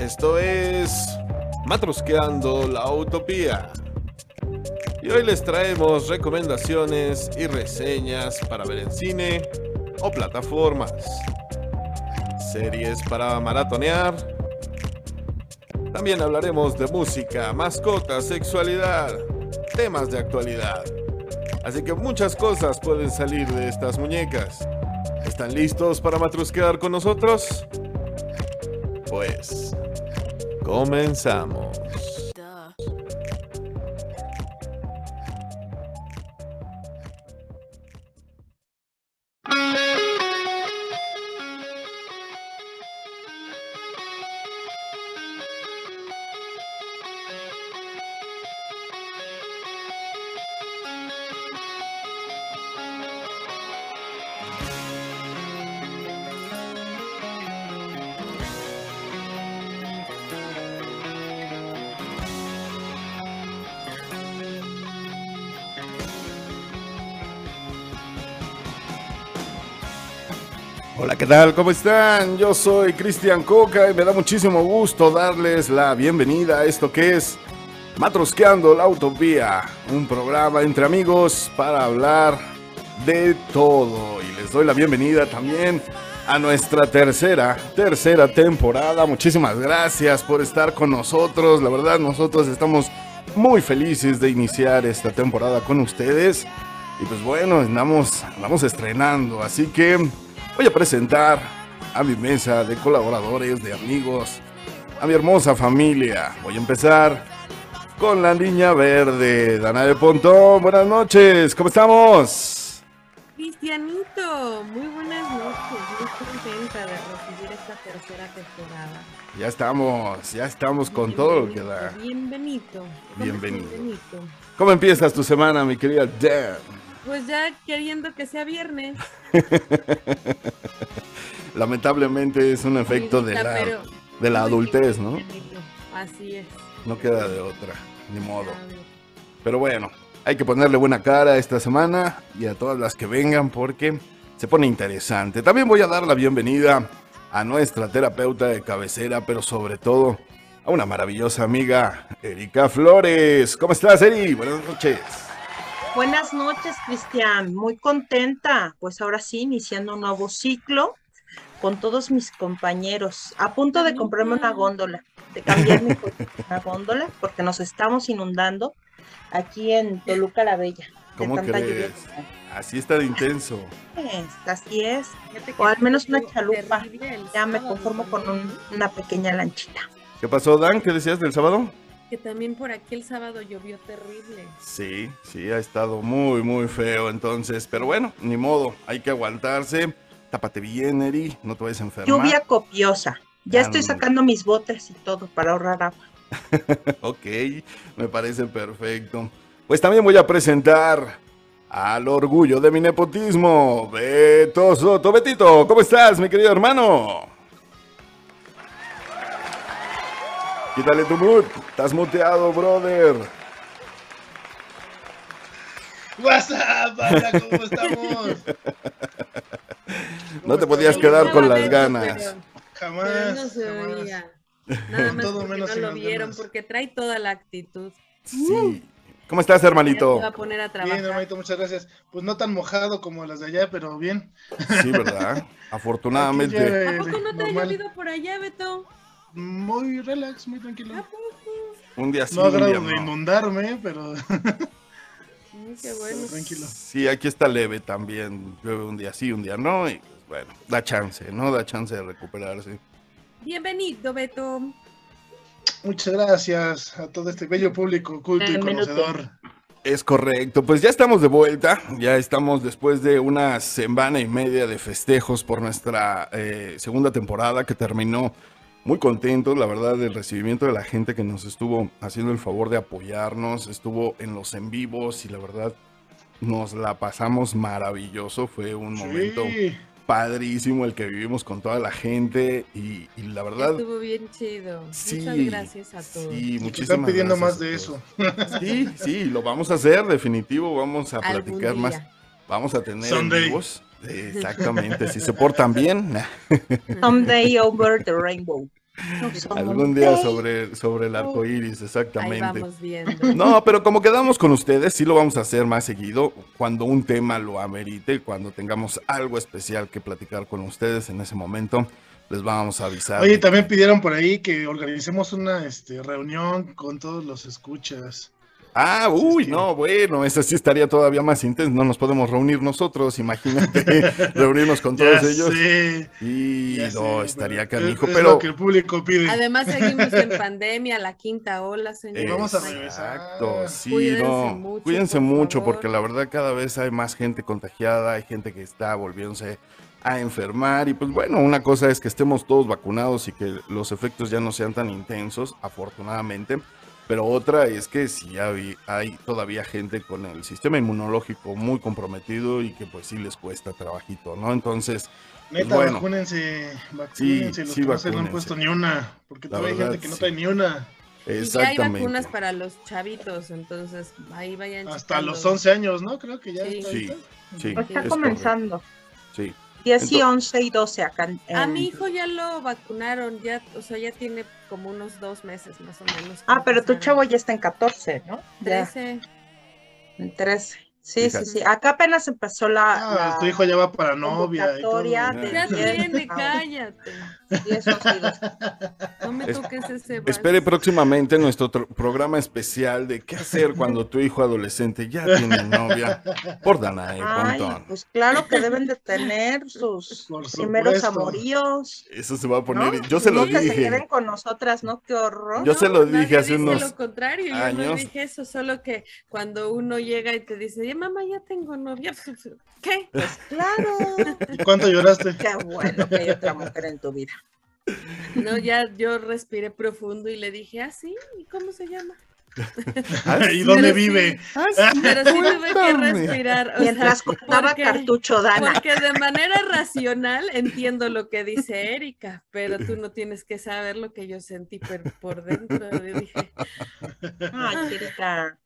Esto es Matrosqueando la Utopía. Y hoy les traemos recomendaciones y reseñas para ver en cine o plataformas. Series para maratonear. También hablaremos de música, mascotas, sexualidad, temas de actualidad. Así que muchas cosas pueden salir de estas muñecas. ¿Están listos para matrusquear con nosotros? Pues, comenzamos. Tal? ¿Cómo están? Yo soy Cristian Coca y me da muchísimo gusto darles la bienvenida a esto que es Matrosqueando la Utopía, un programa entre amigos para hablar de todo. Y les doy la bienvenida también a nuestra tercera, tercera temporada. Muchísimas gracias por estar con nosotros. La verdad, nosotros estamos muy felices de iniciar esta temporada con ustedes. Y pues bueno, andamos, andamos estrenando, así que voy a presentar a mi mesa de colaboradores, de amigos, a mi hermosa familia. Voy a empezar con la niña verde, Dana de Pontón. Buenas noches, ¿cómo estamos? Cristianito, muy buenas noches, muy contenta de recibir esta tercera temporada. Ya estamos, ya estamos con todo lo que da. Bienvenido. Bienvenido. ¿Cómo empiezas tu semana, mi querida Dan? Pues ya queriendo que sea viernes. Lamentablemente es un efecto de la, de la adultez, ¿no? Así es. No queda de otra, ni modo. Pero bueno, hay que ponerle buena cara esta semana y a todas las que vengan porque se pone interesante. También voy a dar la bienvenida a nuestra terapeuta de cabecera, pero sobre todo a una maravillosa amiga, Erika Flores. ¿Cómo estás, Eri? Buenas noches. Buenas noches, Cristian. Muy contenta. Pues ahora sí, iniciando un nuevo ciclo con todos mis compañeros. A punto de comprarme una góndola, de cambiar mi coche por una góndola, porque nos estamos inundando aquí en Toluca la Bella. ¿Cómo lluvia crees? Así está de intenso. Así es. O al menos una chalupa. Ya me conformo con una pequeña lanchita. ¿Qué pasó, Dan? ¿Qué decías del sábado? Que también por aquí el sábado llovió terrible. Sí, sí, ha estado muy, muy feo entonces. Pero bueno, ni modo, hay que aguantarse. Tápate bien, Eri, no te vayas a enfermar. Lluvia copiosa. Ya estoy Ándale. sacando mis botes y todo para ahorrar agua. Ok, me parece perfecto. Pues también voy a presentar al orgullo de mi nepotismo, Beto Soto. Betito, ¿cómo estás, mi querido hermano? Quítale tu mood, estás muteado, brother. WhatsApp, banda, ¿cómo estamos? No te ¿Cómo podías quedar con las ganas. Jamás. No se oía. Nada más porque menos no lo vieron, porque trae toda la actitud. Sí. ¿Cómo estás, hermanito? va a poner a Bien, trabajar. hermanito, muchas gracias. Pues no tan mojado como las de allá, pero bien. Sí, ¿verdad? Afortunadamente. Ya, ¿A poco no te ha llovido por allá, Beto? Muy relax, muy tranquilo. ¿A poco? Un día sí, No un día agrado de no. inundarme, pero Mm, qué bueno. tranquilo. Sí, aquí está leve también. Llueve un día sí, un día no. Y pues, bueno, da chance, ¿no? Da chance de recuperarse. Bienvenido, Beto. Muchas gracias a todo este bello público culto y conocedor. Es correcto, pues ya estamos de vuelta, ya estamos después de una semana y media de festejos por nuestra eh, segunda temporada que terminó muy contentos, la verdad, del recibimiento de la gente que nos estuvo haciendo el favor de apoyarnos, estuvo en los en vivos y la verdad nos la pasamos maravilloso, fue un momento padrísimo el que vivimos con toda la gente y, y la verdad... Estuvo bien chido. Sí, Muchas gracias a todos. Sí, muchísimas están pidiendo gracias más de eso. Sí, sí, lo vamos a hacer, definitivo, vamos a Algún platicar más. Vamos a tener en vivos. Exactamente, si se portan bien. Someday over the rainbow. Algún día sobre, sobre el arco iris, exactamente. Ahí vamos viendo. No, pero como quedamos con ustedes, sí lo vamos a hacer más seguido cuando un tema lo amerite, cuando tengamos algo especial que platicar con ustedes en ese momento. Les vamos a avisar. Oye, también pidieron por ahí que organicemos una este, reunión con todos los escuchas. Ah, uy, no, bueno, eso sí estaría todavía más intenso. No nos podemos reunir nosotros, imagínate, reunirnos con todos Ya ellos. sé, Y ya no, sé, estaría pero canijo, es pero. lo que el público pide. Además, seguimos en pandemia, la quinta ola, señor. Vamos a Exacto, regresar. sí, Cuídense no. mucho, Cuídense por mucho, favor. porque la verdad cada vez hay más gente contagiada, hay gente que está volviéndose a enfermar. Y pues bueno, una cosa es que estemos todos vacunados y que los efectos ya no sean tan intensos, afortunadamente. Pero otra es que si hay, hay todavía gente con el sistema inmunológico muy comprometido y que pues sí les cuesta trabajito, ¿no? Entonces, Neta, bueno. vacúnense, vacúnense, los sí, que no han puesto ni una, porque La todavía hay gente que no sí. trae ni una, Y ya hay exactamente. vacunas para los chavitos, entonces ahí vayan. hasta checando. los 11 años, ¿no? Creo que ya Sí. está Sí, sí, Está es correcto. comenzando. Sí. 10 y Ento- 11 y 12 acá. en- A en- mi hijo ya lo vacunaron, ya, o sea, ya tiene como unos dos meses más o menos. Ah, pero tu chavo ya está en 14, ¿no? Ya, 13. en 13. Sí, Fíjate. sí, sí. Acá apenas empezó la, Ah, la tu hijo ya va para novia y todo. Ya. de Ya 10 tiene, a cállate. 10, 11 y 12. No me Es- toques ese Espere próximamente nuestro tr- programa especial de qué hacer cuando tu hijo adolescente ya tiene novia por Danae Pontón. pues claro que deben de tener sus primeros amoríos. Eso se va a ¿no? poner. Yo se lo que se dije. queden con nosotras, ¿no? Qué horror. Yo se lo dije hace unos lo contrario, yo no años. dije eso, solo que cuando uno llega y te dice, ya mamá, ya tengo novia, ¿qué? Pues claro. ¿Y cuánto lloraste? Qué bueno que hay otra mujer en tu vida. No, ya yo respiré profundo y le dije, ah, sí, ¿y cómo se llama? ¿Y dónde sí. vive? Pero sí tuve que Cuéntame. respirar. o sea, Mientras cortaba porque- cartucho, Dana. Porque de manera racional entiendo lo que dice Erika, pero tú no tienes que saber lo que yo sentí por, por dentro. Yo dije, Ay, Erika.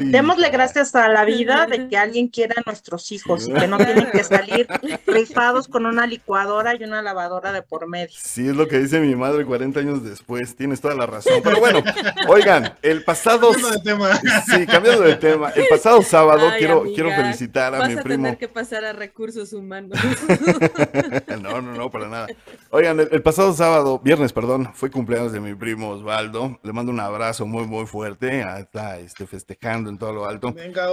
Démosle gracias a la vida de que alguien quiera a nuestros hijos y que no tienen que salir rifados con una licuadora y una lavadora de por medio. Sí, es lo que dice mi madre 40 años después. Tienes toda la razón. Pero bueno, oigan, el pasado. Cambiando de tema. Sí, cambiando de tema. El pasado sábado "Ay, quiero, amiga, quiero felicitar a vas mi a primo. tener que pasar a recursos humanos. No, no, no, para nada. Oigan, el, el pasado sábado, viernes, perdón, fue cumpleaños de mi primo Osvaldo. Le mando un abrazo muy, muy fuerte. Ah, Está este, festejando en todo lo alto. Venga,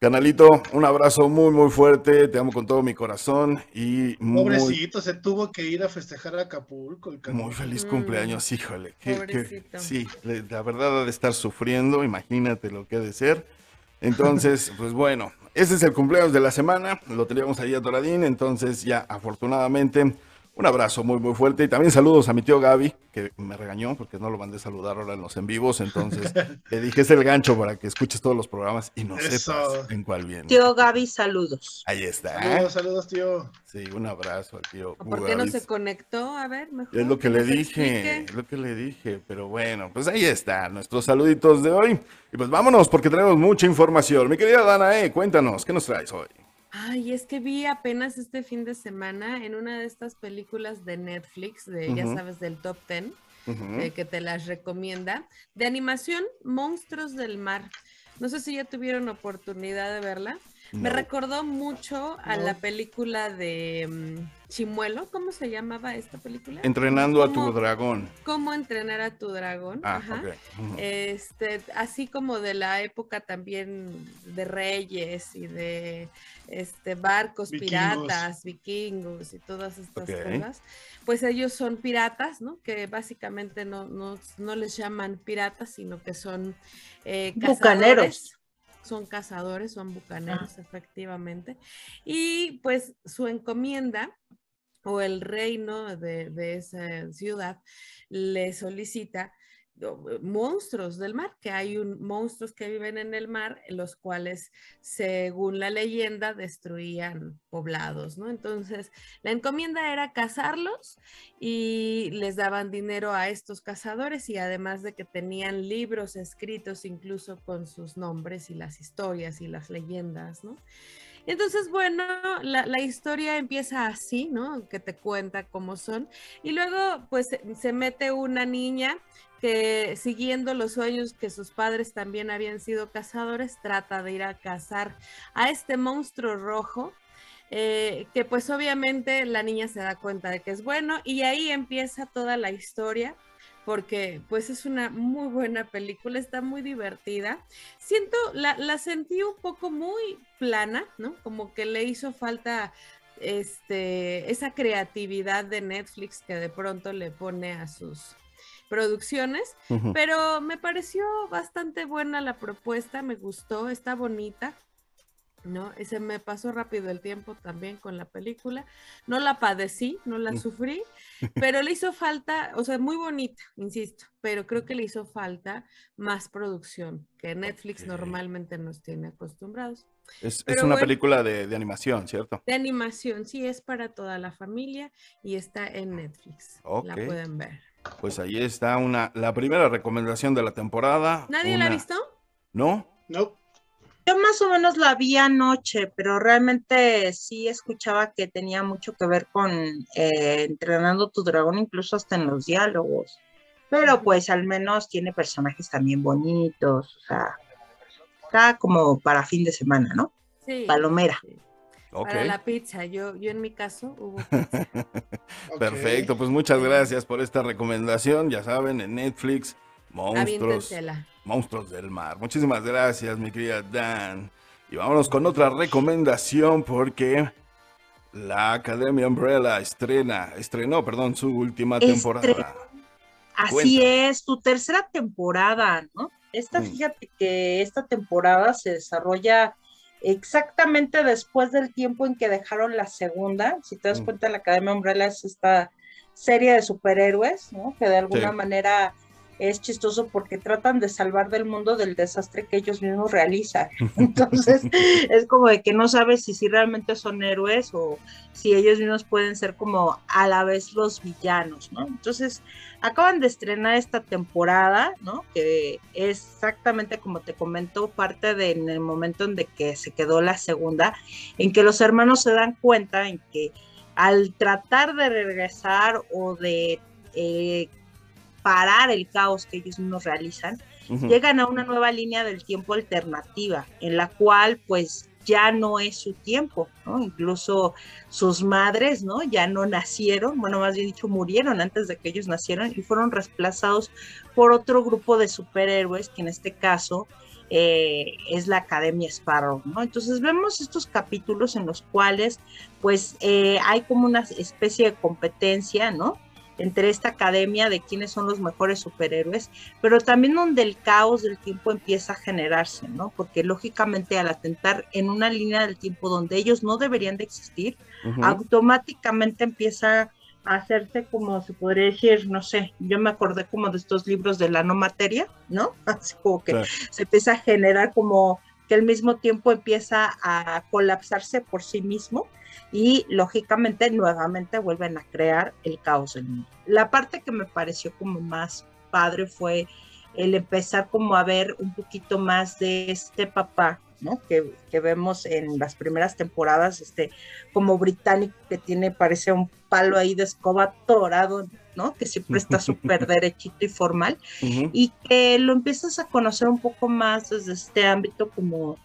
Canalito, un abrazo muy, muy fuerte. Te amo con todo mi corazón y muy, pobrecito, se tuvo que ir a festejar a Acapulco. El cabrón. muy feliz Mm, cumpleaños. Híjole, que, que- pobrecito. sí, la verdad ha de estar sufriendo. Imagínate lo que ha de ser. Entonces, pues bueno, ese es el cumpleaños de la semana. Lo teníamos ahí a Doradín. Entonces, ya afortunadamente, un abrazo muy, muy fuerte. Y también saludos a mi tío Gaby, que me regañó porque no lo mandé a saludar ahora en los en vivos. Entonces, le dije, es el gancho para que escuches todos los programas y no Eso. sepas en cuál viene. Tío Gaby, saludos. Ahí está. Saludos, saludos, tío. Sí, un abrazo al tío. ¿O ¿Por qué no se conectó? A ver, mejor. Es lo que le dije, explique. es lo que le dije, pero bueno, pues ahí está, nuestros saluditos de hoy. Y pues vámonos porque tenemos mucha información. Mi querida Danae, cuéntanos, ¿qué nos traes hoy? Ay, es que vi apenas este fin de semana en una de estas películas de Netflix, de, ya sabes, del top 10, Ujú. eh, que te las recomienda, de animación Monstruos del Mar. No sé si ya tuvieron oportunidad de verla. Me recordó mucho a No. la película de mm, Chimuelo, ¿cómo se llamaba esta película? Entrenando a tu ¿Cómo- dragón. ¿Cómo entrenar a tu dragón? Ah, Ajá. Este, así como de la época también de reyes y de este barcos Vikingos. piratas, vikingos y todas estas cosas, pues ellos son piratas, ¿no? Que básicamente no, no, no les llaman piratas, sino que son eh, Bucaneros. cazadores. Son cazadores, son bucaneros, Ah. efectivamente. Y pues su encomienda o el reino de, esa ciudad le solicita eh, monstruos del mar, que hay monstruos que viven en el mar, los cuales, según la leyenda, destruían poblados, ¿no? Entonces, la encomienda era cazarlos y les daban dinero a estos cazadores y además de que tenían libros escritos incluso con sus nombres y las historias y las leyendas, ¿no? Entonces, bueno, la, historia empieza así, ¿no? Que te cuenta cómo son. Y luego, pues, se mete una niña que siguiendo los sueños que sus padres también habían sido cazadores, trata de ir a cazar a este monstruo rojo, eh, que pues obviamente la niña se da cuenta de que es bueno y ahí empieza toda la historia porque pues es una muy buena película, está muy divertida. Siento, la, la sentí un poco muy plana, ¿no? Como que le hizo falta este, esa creatividad de Netflix que de pronto le pone a sus producciones, pero me pareció bastante buena la propuesta, me gustó, está bonita. ¿No? Se me pasó rápido el tiempo también con la película. No la padecí, no la mm. sufrí, pero le hizo falta, o sea, muy bonita, insisto, pero creo que le hizo falta más producción que Netflix normalmente nos tiene acostumbrados. Es, una película de, animación, ¿cierto? De animación, sí, es para toda la familia y está en Netflix. La pueden ver. Pues ahí está una, la primera recomendación de la temporada. ¿Nadie la ha visto? ¿No? No. Yo más o menos la vi anoche, pero realmente sí escuchaba que tenía mucho que ver con eh, entrenando tu dragón, incluso hasta en los diálogos. Pero pues al menos tiene personajes también bonitos, o sea, está como para fin de semana, ¿no? Sí. Palomera. Para la pizza, yo, yo en mi caso hubo pizza. Perfecto, pues muchas gracias por esta recomendación. Ya saben, en Netflix, monstruos, monstruos del mar. Muchísimas gracias, mi querida Dan. Y vámonos con otra recomendación porque la Academia Umbrella estrena, estrenó, perdón, su última temporada. Así es, tu tercera temporada, ¿no? Esta, mm. fíjate que esta temporada se desarrolla exactamente después del tiempo en que dejaron la segunda. Si te das mm. cuenta, la Academia Umbrella es esta serie de superhéroes, ¿no? Que de alguna manera es chistoso porque tratan de salvar del mundo del desastre que ellos mismos realizan. Entonces, es como de que no sabes si, si realmente son héroes o si ellos mismos pueden ser como a la vez los villanos, ¿no? Entonces, acaban de estrenar esta temporada, ¿no? Que es exactamente como te comento, parte de en el momento en de que se quedó la segunda, en que los hermanos se dan cuenta en que al tratar de regresar o de eh, parar el caos que ellos mismos realizan, llegan a una nueva línea del tiempo alternativa, en la cual pues ya no es su tiempo, ¿no? Incluso sus madres, ¿no? Ya no nacieron, bueno, más bien dicho, murieron antes de que ellos nacieran y fueron reemplazados por otro grupo de superhéroes, que en este caso eh, es la Academia Sparrow, ¿no? Entonces vemos estos capítulos en los cuales, pues, eh, hay como una especie de competencia, ¿no? Entre esta academia de quiénes son los mejores superhéroes, pero también donde el caos del tiempo empieza a generarse, ¿no? Porque lógicamente al atentar en una línea del tiempo donde ellos no deberían de existir, automáticamente empieza a hacerse como se podría decir, no sé, yo me acordé como de estos libros de la no materia, ¿no? Así como que se empieza a generar como que al mismo tiempo empieza a colapsarse por sí mismo y lógicamente nuevamente vuelven a crear el caos del mundo. La parte que me pareció como más padre fue el empezar como a ver un poquito más de este papá, ¿no? Que, que, vemos en las primeras temporadas, este, como británico que tiene, parece un palo ahí de escoba torado, ¿no? Que siempre está súper derechito y formal, y que lo empiezas a conocer un poco más desde este ámbito como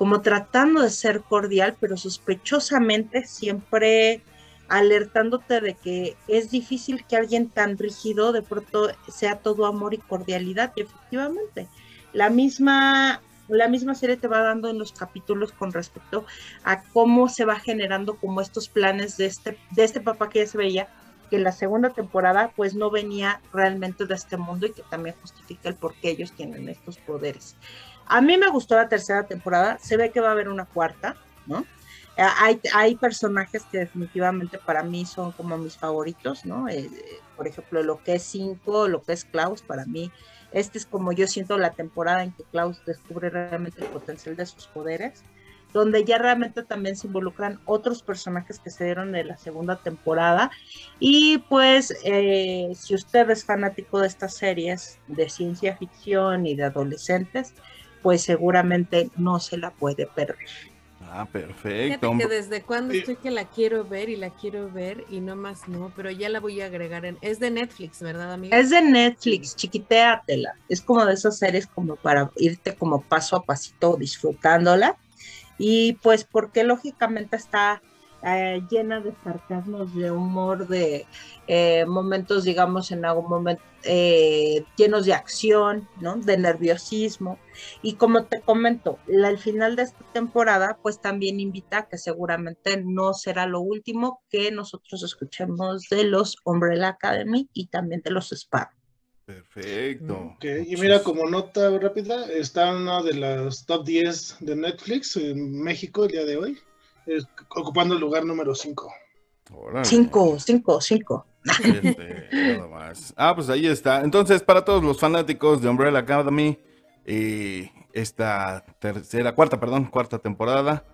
como tratando de ser cordial, pero sospechosamente siempre alertándote de que es difícil que alguien tan rígido de pronto sea todo amor y cordialidad. Y efectivamente, la misma, la misma serie te va dando en los capítulos con respecto a cómo se va generando como estos planes de este, de este papá que ya se veía que en la segunda temporada pues no venía realmente de este mundo y que también justifica el por qué ellos tienen estos poderes. A mí me gustó la tercera temporada, se ve que va a haber una cuarta, ¿no? Eh, hay, hay personajes que definitivamente para mí son como mis favoritos, ¿no? Eh, por ejemplo, lo que es Cinco, lo que es Klaus, para mí, este es como yo siento la temporada en que Klaus descubre realmente el potencial de sus poderes, donde ya realmente también se involucran otros personajes que se dieron de la segunda temporada. Y pues, eh, si usted es fanático de estas series de ciencia ficción y de adolescentes, pues seguramente no se la puede perder. Ah, Fíjate perfecto. que desde cuando estoy que la quiero ver y la quiero ver y no más no, pero ya la voy a agregar en... Es de Netflix, ¿verdad, amiga? Es de Netflix, chiquitéatela. Es como de esas series como para irte como paso a pasito disfrutándola. Y pues porque lógicamente está eh, llena de sarcasmos, de humor, de eh, momentos, digamos, en algún momento eh, llenos de acción, ¿no? De nerviosismo. Y como te comento, la- el final de esta temporada, pues también invita a que seguramente no será lo último que nosotros escuchemos de los Umbrella Academy y también de los Sparrow. Perfecto. Y mira, como nota rápida, está una de las top 10 de Netflix en México el día de hoy, es- ocupando el lugar número 5. Órale. Cinco, cinco, cinco. Este, nada más. Ah, pues ahí está. Entonces, para todos los fanáticos de Umbrella Academy, eh, esta tercera, cuarta, perdón, cuarta temporada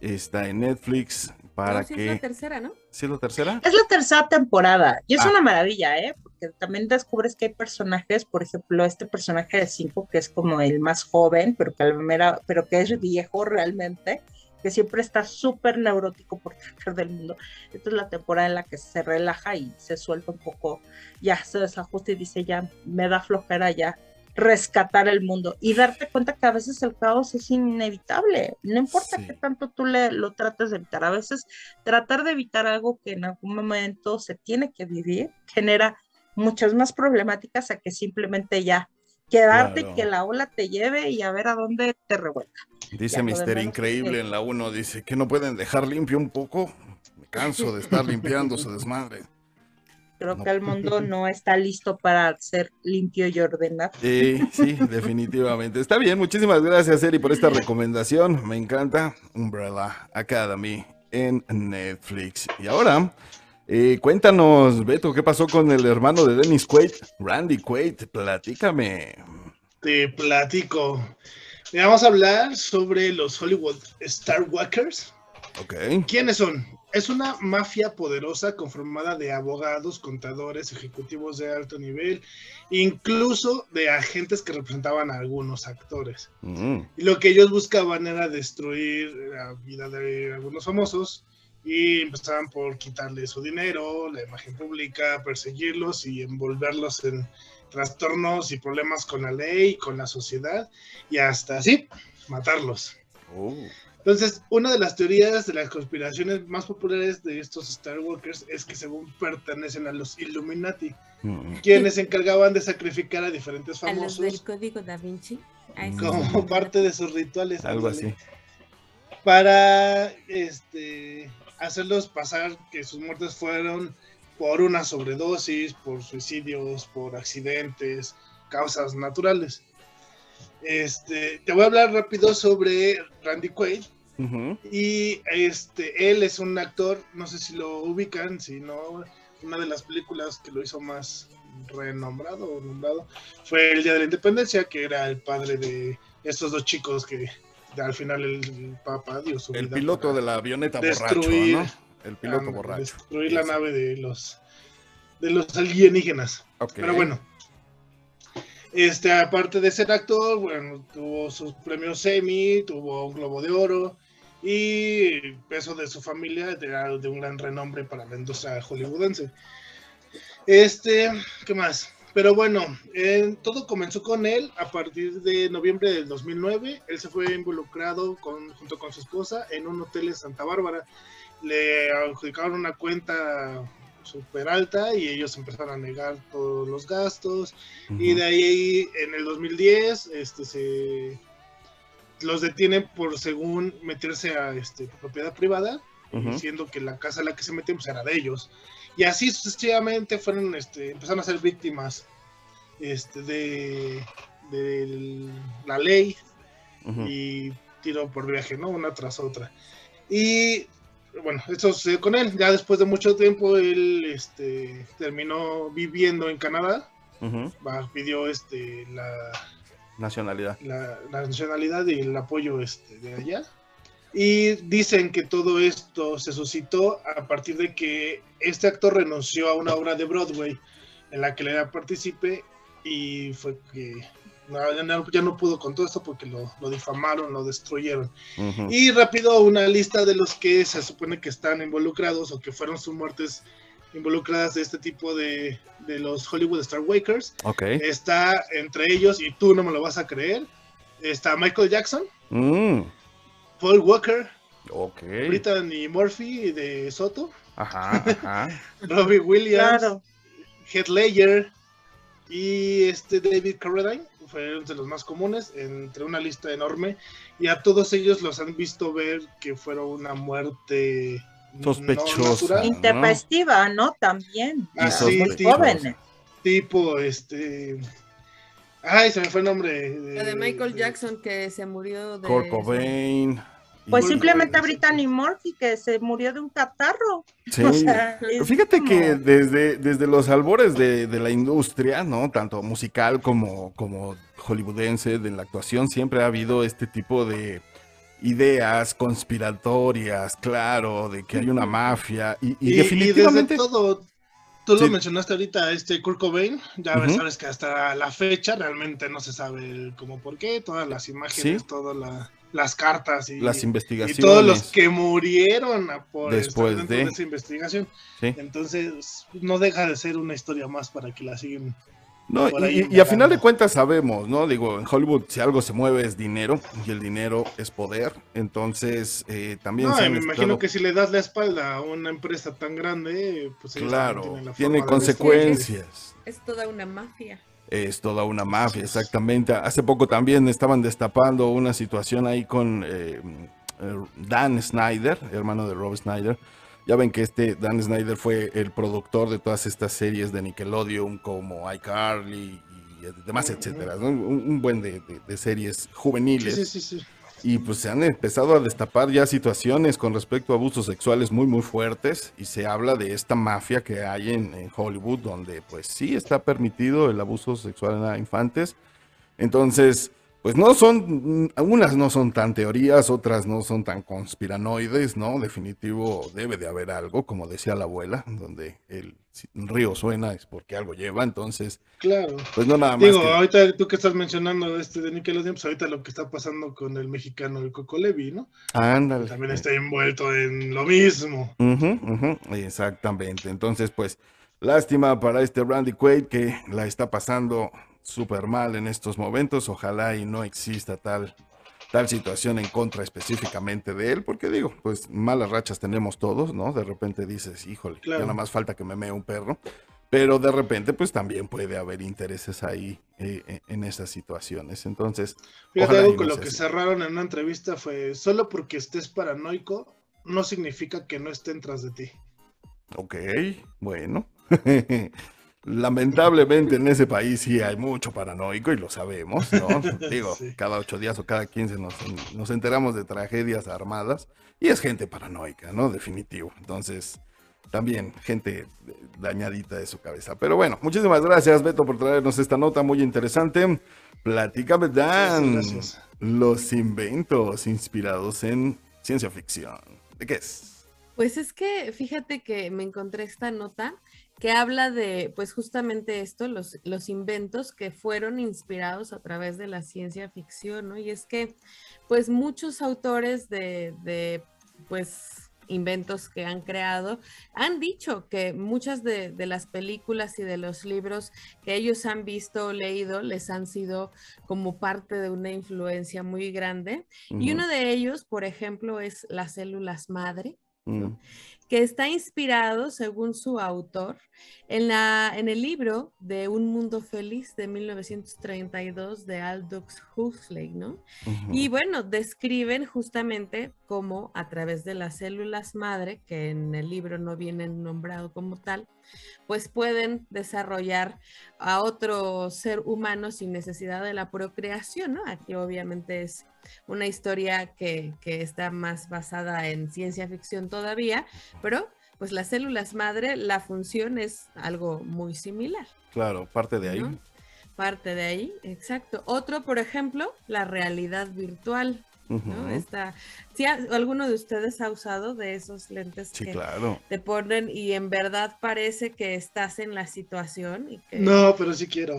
está en Netflix para sí es la que... tercera, ¿no? ¿Sí es la tercera? Es la tercera temporada y es Ah. una maravilla, ¿eh? Porque también descubres que hay personajes, por ejemplo, este personaje de cinco que es como el más joven, pero que, a la mera- pero que es viejo realmente, que siempre está súper neurótico por tratar del mundo. Esta es la temporada en la que se relaja y se suelta un poco, ya se desajusta y dice, ya me da flojera ya rescatar el mundo y darte cuenta que a veces el caos es inevitable, no importa Sí. qué tanto tú le, lo trates de evitar, a veces tratar de evitar algo que en algún momento se tiene que vivir genera muchas más problemáticas a que simplemente ya quedarte Claro. que la ola te lleve y a ver a dónde te revuelca. Dice Mister Increíble en la 1, dice que no pueden dejar limpio un poco. Me canso de estar limpiando su desmadre. Creo No. que el mundo no está listo para ser limpio y ordenado. Eh, sí, definitivamente. Está bien, muchísimas gracias, Eri, por esta recomendación. Me encanta Umbrella Academy en Netflix. Y ahora, eh, cuéntanos, Beto, ¿qué pasó con el hermano de Dennis Quaid? Randy Quaid, platícame. Te platico. Mira, vamos a hablar sobre los Hollywood Star Walkers. ¿Quiénes son? Es una mafia poderosa conformada de abogados, contadores, ejecutivos de alto nivel, incluso de agentes que representaban a algunos actores. Mm, Y lo que ellos buscaban era destruir la vida de algunos famosos y empezaban por quitarles su dinero, la imagen pública, perseguirlos y envolverlos en trastornos y problemas con la ley, con la sociedad y hasta así matarlos. oh, Entonces, una de las teorías de las conspiraciones más populares de estos Star Walkers es que según pertenecen a los Illuminati, mm, quienes se encargaban de sacrificar a diferentes A los del famosos código da Vinci. A esos como sí. parte de sus rituales. algo ándale, así. Para este, hacerlos pasar que sus muertes fueron por una sobredosis, por suicidios, por accidentes, causas naturales. Este, te voy a hablar rápido sobre Randy Quaid. Y este, él es un actor, no sé si lo ubican, si no, una de las películas que lo hizo más renombrado o nombrado fue El Día de la Independencia, que era el padre de estos dos chicos que al final el Papa dio su El vida piloto de la avioneta borracho, destruir- ¿no? El piloto ah, borracho. Destruir la nave de los de los alienígenas. Pero bueno. Este, aparte de ser actor, bueno, tuvo sus premios Emmy, tuvo un Globo de Oro y peso de su familia era de un gran renombre para la industria hollywoodense. Este, ¿qué más? Pero bueno, eh, todo comenzó con él a partir de noviembre del 2009. Él se fue involucrado con, junto con su esposa en un hotel en Santa Bárbara. Le adjudicaron una cuenta súper alta y ellos empezaron a negar todos los gastos. Y de ahí en el 2010 este, se los detienen por según meterse a este, propiedad privada, diciendo que la casa a la que se meten pues, era de ellos. Y así sucesivamente fueron, este, empezaron a ser víctimas este, de, de la ley y tiro por viaje, ¿no? Una tras otra. Y bueno, eso sucedió con él. Ya después de mucho tiempo, él este, terminó viviendo en Canadá. Pidió este, la, Nacionalidad. la, la nacionalidad y el apoyo este, de allá. Y dicen que todo esto se suscitó a partir de que este actor renunció a una obra de Broadway en la que le era partícipe y fue que ya, no, pudo con todo esto porque lo, difamaron, lo destruyeron. Y rápido una lista de los que se supone que están involucrados o que fueron sus muertes involucradas de este tipo de, de los Hollywood Star Wakers. Okay. Está entre ellos, y tú no me lo vas a creer, está Michael Jackson, mm. Paul Walker, okay. Brittany Murphy de Soto, ajá, ajá. Robbie Williams, Heath Ledger y este David Carradine fueron de los más comunes entre una lista enorme y a todos ellos los han visto ver que fueron una muerte sospechosa. Intempestiva, ¿no? También. Así, tipo, jóvenes. Tipo, este. Ay, se me fue el nombre. De, de Michael Jackson que se murió de. Kurt Cobain. Pues simplemente Brittany Murphy que se murió de un catarro. Sí. Fíjate que desde, desde los albores de, de, la industria, ¿no? Tanto musical como, como hollywoodense, de la actuación, siempre ha habido este tipo de, ideas conspiratorias, claro, de que hay una mafia y, definitivamente... todo, tú lo mencionaste ahorita, este Kurt Cobain, ya sabes que hasta la fecha realmente no se sabe cómo por qué, todas las imágenes, todas las cartas y las investigaciones. y todos los que murieron por después de... esa investigación. Entonces no deja de ser una historia más para que la sigan no, y, a final de cuentas sabemos, ¿no? Digo, en Hollywood si algo se mueve es dinero y el dinero es poder. Entonces, eh, también... No, me imagino que si le das la espalda a una empresa tan grande, pues... Claro, tiene consecuencias. Es, toda una mafia. Es toda una mafia, exactamente. Hace poco también estaban destapando una situación ahí con eh, eh, Dan Snyder, hermano de Rob Snyder ya ven que este Dan Snyder fue el productor de todas estas series de Nickelodeon como iCarly y demás, etcétera. Un, buen de, series juveniles. Sí, sí, sí, y pues se han empezado a destapar ya situaciones con respecto a abusos sexuales muy, muy fuertes. Y se habla de esta mafia que hay en, en Hollywood, donde pues sí está permitido el abuso sexual a infantes. Entonces, pues no son, unas no son tan teorías, otras no son tan conspiranoides, ¿no? Definitivo debe de haber algo, como decía la abuela, donde el río suena es porque algo lleva, entonces. Claro. Pues no nada más. Digo, ahorita tú que estás mencionando este de Nickelodeon, pues ahorita lo que está pasando con el mexicano, el Coco Levi, ¿no? Ándale. También está envuelto en lo mismo. Exactamente. Entonces, pues, lástima para este Randy Quaid que la está pasando súper mal en estos momentos. Ojalá y no exista tal, tal situación en contra específicamente de él, porque digo, pues malas rachas tenemos todos, ¿no? De repente dices, híjole, ya nada más falta que me mee un perro. Pero de repente, pues también puede haber intereses ahí eh, eh, en esas situaciones. Entonces, fíjate algo con lo que cerraron en una entrevista fue: solo porque estés paranoico, no significa que no estén tras de ti. Ok, bueno. Lamentablemente en ese país sí hay mucho paranoico y lo sabemos, ¿no? Digo, cada ocho días o cada quince nos, nos, enteramos de tragedias armadas y es gente paranoica, ¿no? Definitivo. Entonces, también gente dañadita de su cabeza. Pero bueno, muchísimas gracias Beto por traernos esta nota muy interesante. Platícame, Dan, los inventos inspirados en ciencia ficción. ¿De qué es? Pues es que fíjate que me encontré esta nota que habla de, pues justamente esto, los, los inventos que fueron inspirados a través de la ciencia ficción, ¿no? Y es que, pues muchos autores de, de pues, inventos que han creado, han dicho que muchas de, de, las películas y de los libros que ellos han visto o leído les han sido como parte de una influencia muy grande. Y uno de ellos, por ejemplo, es las células madre. Mm. Que está inspirado, según su autor, en, la, en el libro de Un Mundo Feliz de 1932 de Aldous Huxley, ¿no? Y bueno, describen justamente cómo a través de las células madre, que en el libro no vienen nombrado como tal, pues pueden desarrollar a otro ser humano sin necesidad de la procreación, ¿no? Aquí obviamente es una historia que, está más basada en ciencia ficción todavía, pero pues las células madre, la función es algo muy similar. Claro, parte de ahí. Parte de ahí, exacto. Otro, por ejemplo, la realidad virtual. ¿No? Esta si alguno de ustedes ha usado de esos lentes Sí, que claro. te ponen y en verdad parece que estás en la situación y que No, pero sí quiero.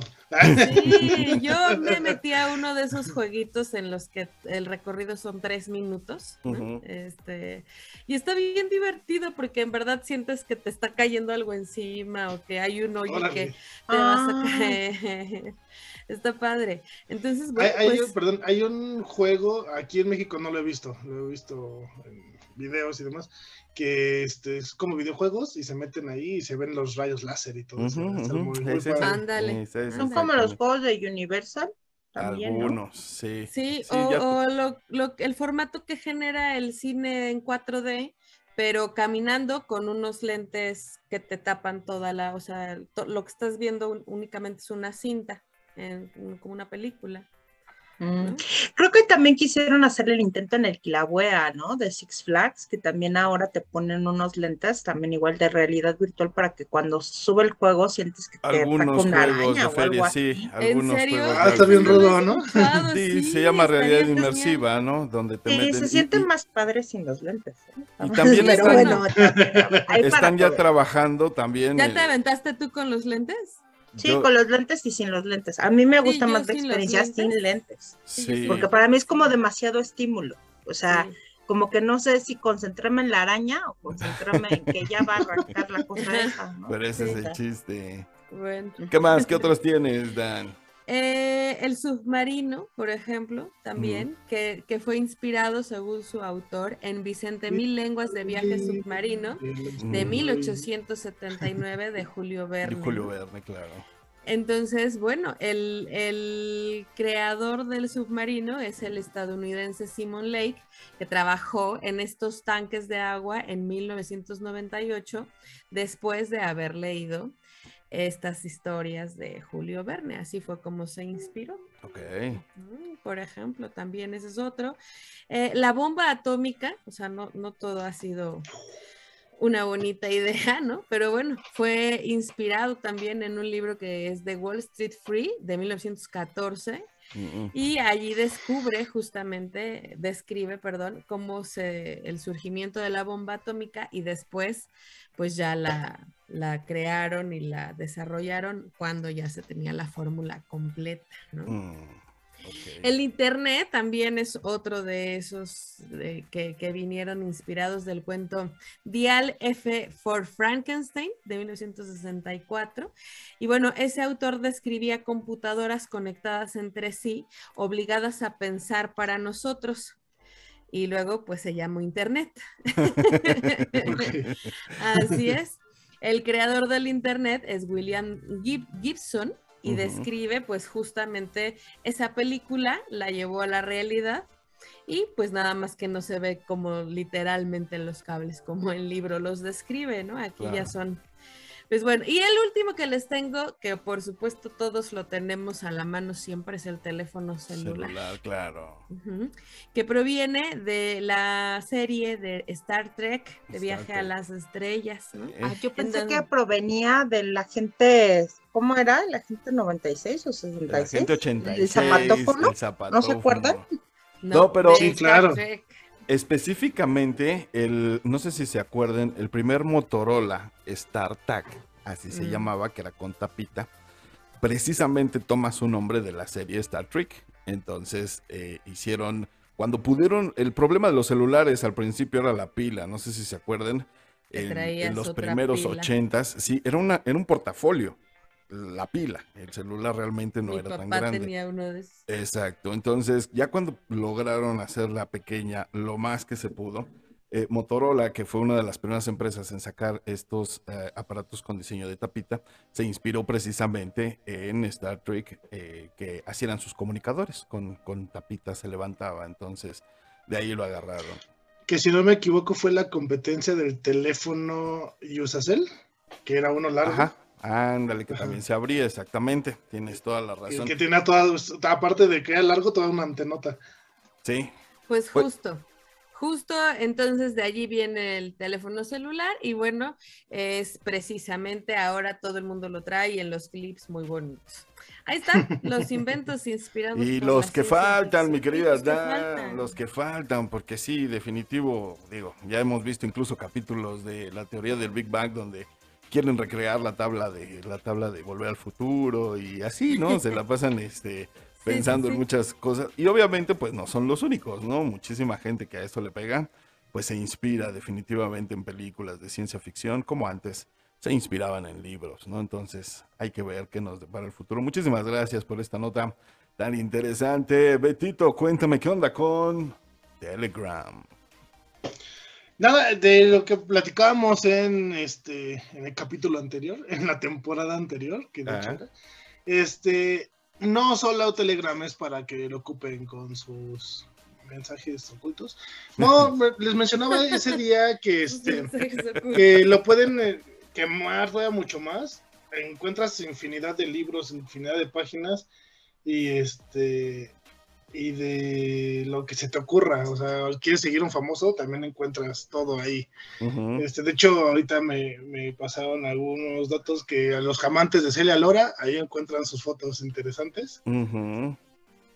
Sí, yo me metí a uno de esos jueguitos en los que el recorrido son tres minutos, este, y está bien divertido porque en verdad sientes que te está cayendo algo encima o que hay un hoyo Órale. que te vas a Ah. caer. Está padre. Entonces, Hay, bueno, hay pues, un, perdón, hay un juego, aquí en México no lo he visto, lo he visto en videos y demás, que este, es como videojuegos y se meten ahí y se ven los rayos láser y todo eso. Ándale. Son como los juegos de Universal. También, ¿no? Algunos, sí. Sí, Sí, o, ya- o lo- lo- el formato que genera el cine en 4D, pero caminando con unos lentes que te tapan toda la, o sea, to- lo que estás viendo un- únicamente es una cinta, en- como una película. Mm. ¿no? Creo que también quisieron hacer el intento en el Kilauea, ¿no? De Six Flags, que también ahora te ponen unos lentes, también igual de realidad virtual, para que cuando sube el juego sientes que te Algunos una juegos araña de o algo feria, así. sí. ¿En Algunos serio? juegos Ah, está bien rudo, ¿no? Sí, se llama realidad inmersiva, ¿no? Donde te Sí, meten. se y- siente y- más padre sin los lentes. ¿eh? Y también Pero están- bueno, también, Están ya trabajando también. ¿Ya te aventaste tú con los lentes? Sí, yo- con los lentes y sin los lentes. A mí me gusta más la experiencia sin lentes. Sí. Porque para mí es como demasiado estímulo. O sea, Sí. como que no sé si concentrarme en la araña o concentrarme en que ya va a arrancar la cosa esa, ¿no? Pero ese es el chiste. Bueno. ¿Qué más? ¿Qué otros tienes, Dan? Eh, el submarino, por ejemplo, también, que, que fue inspirado, según su autor, en Vicente Mil Lenguas de Viaje Submarino de Mm. 1879 de Julio Verne. Julio Verne, claro. Entonces, bueno, el, el creador del submarino es el estadounidense Simon Lake, que trabajó en estos tanques de agua en 1998, después de haber leído estas historias de Julio Verne. Así fue como se inspiró. Ok. Por ejemplo, también ese es otro. Eh, la bomba atómica, o sea, no, no todo ha sido una bonita idea, ¿no? Pero bueno, fue inspirado también en un libro que es The Wall Street Free de 1914 Mm, mm. y allí descubre justamente, describe, perdón, cómo se, el surgimiento de la bomba atómica y después pues ya la, la crearon y la desarrollaron cuando ya se tenía la fórmula completa, ¿no? Mm. El Internet también es otro de esos eh, que, que vinieron inspirados del cuento Dial F for Frankenstein de 1964. Y bueno, ese autor describía computadoras conectadas entre sí, obligadas a pensar para nosotros. Y luego pues se llamó Internet. Así es. El creador del Internet es William Gib- Gibson y describe pues justamente esa película, la llevó a la realidad y pues nada más que no se ve como literalmente los cables, como el libro los describe, ¿no? Aquí ya son... Pues bueno, y el último que les tengo, que por supuesto todos lo tenemos a la mano siempre, es el teléfono celular. Celular, claro. Que proviene de la serie de Star Trek, de Star Viaje a las Estrellas. ¿no? Eh, Ah, yo pensé Entonces- que provenía de la gente, ¿cómo era? ¿La gente 96 o La 66? gente 86. ¿El zapatófono? el zapatófono. acuerdan? No, pero- Sí, claro. Trek. Específicamente, el, no sé si se acuerdan, el primer Motorola StarTAC, así se Mm. llamaba, que era con tapita, precisamente toma su nombre de la serie Star Trek. Entonces eh, hicieron, cuando pudieron, el problema de los celulares al principio era la pila, no sé si se acuerdan, Que en, en los primeros ochentas, sí, era, una, era un portafolio, la pila, el celular realmente no Mi era tan grande. tenía uno de esos. Exacto, entonces ya cuando lograron hacerla pequeña lo más que se pudo, eh, Motorola, que fue una de las primeras empresas en sacar estos eh, aparatos con diseño de tapita, se inspiró precisamente en Star Trek, eh, que así eran sus comunicadores, con, con tapita se levantaba, entonces de ahí lo agarraron. Que si no me equivoco fue la competencia del teléfono Usacell, que era uno largo. Ajá, ándale, que Ajá. también se abría, exactamente, tienes toda la y razón. que tenía toda, aparte de que era largo, toda una antenota. Sí, Pues Pues- justo, Justo entonces de allí viene el teléfono celular y bueno, es precisamente ahora todo el mundo lo trae y en los clips muy bonitos. Ahí están los inventos inspirados. Y por los que faltan, mi querida Los que Dan, los que faltan, porque sí, definitivo, digo, ya hemos visto incluso capítulos de la teoría del Big Bang donde quieren recrear la tabla de la tabla de volver al futuro y así, ¿no? Se la pasan este pensando sí, en sí. muchas cosas y obviamente pues no son los únicos, ¿no? Muchísima gente que a esto le pega, pues se inspira definitivamente en películas de ciencia ficción como antes se inspiraban en libros, ¿no? Entonces hay que ver qué nos depara el futuro. Muchísimas gracias por esta nota tan interesante. Betito, cuéntame qué onda con Telegram. Nada, de lo que platicábamos en este en el capítulo anterior, en la temporada anterior, que de hecho era, este, no solo Telegram es para que lo ocupen con sus mensajes ocultos. No, les mencionaba ese día que este que lo pueden eh, quemar todavía mucho más. Encuentras infinidad de libros, infinidad de páginas y este y de lo que se te ocurra. O sea, quieres seguir un famoso, también encuentras todo ahí. Este, de hecho, ahorita me, me pasaron algunos datos que a los amantes de Celia Lora, ahí encuentran sus fotos interesantes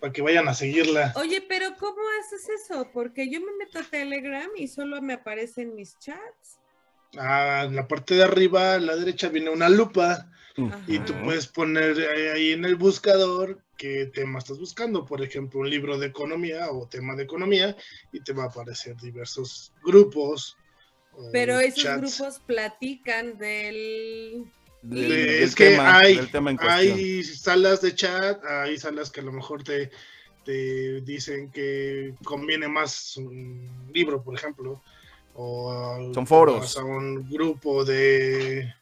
para que vayan a seguirla. Oye, pero ¿cómo haces eso? Porque yo me meto a Telegram y solo me aparecen mis chats. Ah, en la parte de arriba, a la derecha, viene una lupa. Y tú puedes poner ahí- ahí en el buscador qué tema estás buscando, por ejemplo, un libro de economía o tema de economía, y te va a aparecer diversos grupos. o Pero esos chats. grupos platican del... Del- De- del es que tema, hay, del tema en cuestión. hay salas de chat, hay salas que a lo mejor te, te dicen que conviene más un libro, por ejemplo, o Son foros. vas a un grupo de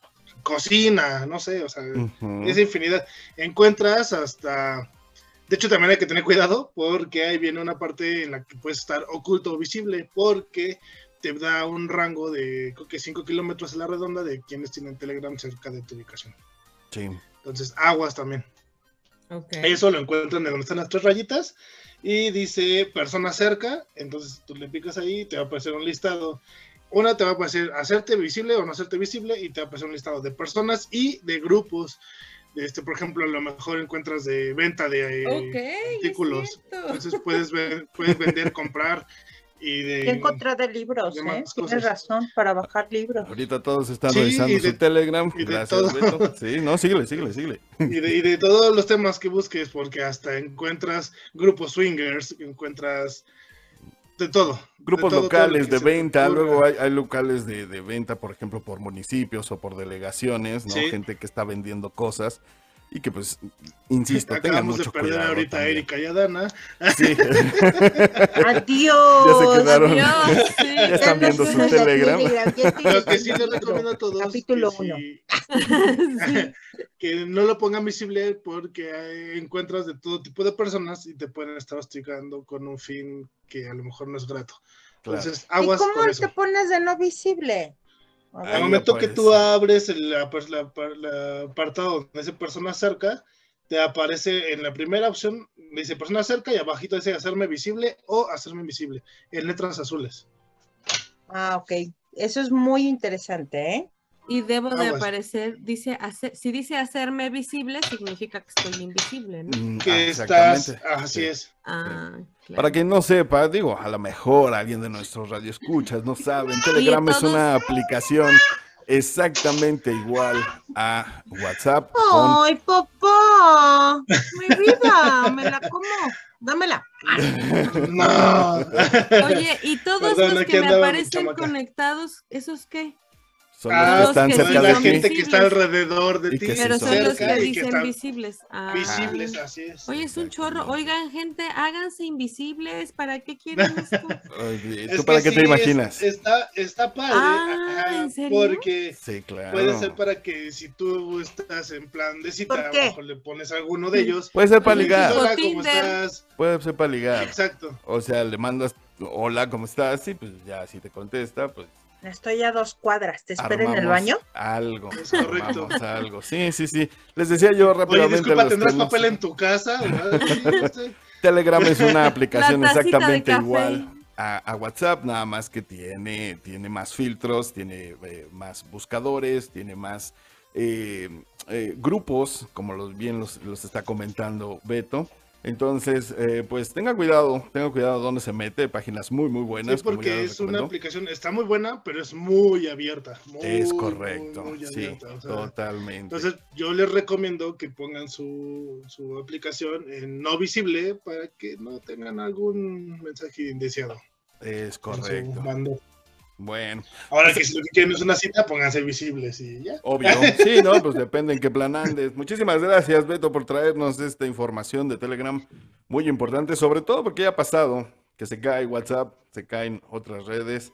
cocina, no sé, o sea, Ujú. es infinidad. Encuentras hasta. De hecho, también hay que tener cuidado porque ahí viene una parte en la que puedes estar oculto o visible porque te da un rango de creo que 5 kilómetros a la redonda de quienes tienen Telegram cerca de tu ubicación. Sí. Entonces, aguas también. Ok. Eso lo encuentran de donde están las tres rayitas y dice persona cerca. Entonces tú le picas ahí y te va a aparecer un listado. Una te va a aparecer hacerte visible o no hacerte visible y te va a aparecer un listado de personas y de grupos. Este, por ejemplo, a lo mejor encuentras de venta de eh, Ok, es artículos. Entonces puedes, ver, puedes vender, comprar y de... Yo encontré de libros, de ¿eh? Tienes razón, para bajar libros. Ahorita todos están Sí, revisando de- su Telegram. y de Gracias, todo. Sí, no, síguele, síguele, síguele. Y de, y de todos los temas que busques, porque hasta encuentras grupos swingers, encuentras de todo. Grupos de todo, todo locales de venta, luego hay, hay locales de, de venta, por ejemplo, por municipios o por delegaciones, ¿no? Sí. Gente que está vendiendo cosas y que, pues, insisto, tengan Acabamos de mucho perder cuidado. ahorita a. Erika y a Dana. Sí, Adiós. Ya se quedaron. Adiós, sí. Ya están viendo su Danos Telegram. tienes Lo que sí les capítulo- recomiendo a todos Capítulo que, 1. sí- Sí. que no lo pongan visible porque encuentras de todo tipo de personas y te pueden estar hostigando con un fin que a lo mejor no es grato. claro. Entonces, ¿Y aguas cómo con te eso. pones de no visible? Al momento que tú abres el apa- la- la apartado donde dice persona cerca, te aparece en la primera opción, dice persona cerca y abajito dice hacerme visible o hacerme invisible, en letras azules. Ah, ok. Eso es muy interesante, ¿eh? Y debo de Aguas. aparecer, dice, hacer, si dice hacerme visible, significa que estoy invisible, ¿no? Mm, Que ah, estás, exactamente. así Sí. es. Ah, claro. Para quien no sepa, digo, a lo mejor alguien de nuestros radioescuchas no saben, Telegram es una aplicación exactamente igual a WhatsApp. con- ¡Ay, papá! ¡Mi vida! ¡Me la como! ¡Dámela! No. Oye, y todos Perdón, los que me aparecen conectados, ¿esos qué? Son los que están que cerca la de ti. gente que está alrededor de ti. que sí Pero son son los que dicen están visibles. Ah. visibles, así es. Oye, es un chorro. Oigan, gente, háganse invisibles. ¿Para qué quieren esto? Oye, Es ¿Tú para que qué te imaginas? es- está, está padre. Ah, ajá, ¿en serio? Porque Sí, claro. puede ser para que si tú estás en plan de cita, le pones a alguno de ellos. Puede ser para ligar. Hola, ¿cómo estás? Puede ser para ligar. Exacto. O sea, le mandas hola, ¿cómo estás? Y pues ya si te contesta, pues Estoy a dos cuadras. ¿Te espero en el baño? Algo. Es correcto. armamos algo. Sí, sí, sí. Les decía yo Oye, rápidamente. disculpa, los ¿tendrás papel en tu casa? Telegram es una aplicación exactamente igual a, WhatsApp, nada más que tiene, tiene más filtros, tiene eh, más buscadores, tiene más eh, eh, grupos, como los bien los, los está comentando Beto. Entonces, eh, pues tenga cuidado, tenga cuidado dónde se mete, páginas muy, muy buenas. Sí, porque es una aplicación, está muy buena, pero es muy abierta. es correcto, sí, totalmente. Entonces, yo les recomiendo que pongan su, su aplicación en no visible para que no tengan algún mensaje indeseado. Es correcto. Bueno. Ahora que si lo que quieren es una cita, pónganse visibles y ya. Obvio. Sí, no, pues depende en qué plan andes. Muchísimas gracias, Beto, por traernos esta información de Telegram. Muy importante, sobre todo porque ya ha pasado que se cae WhatsApp, se caen otras redes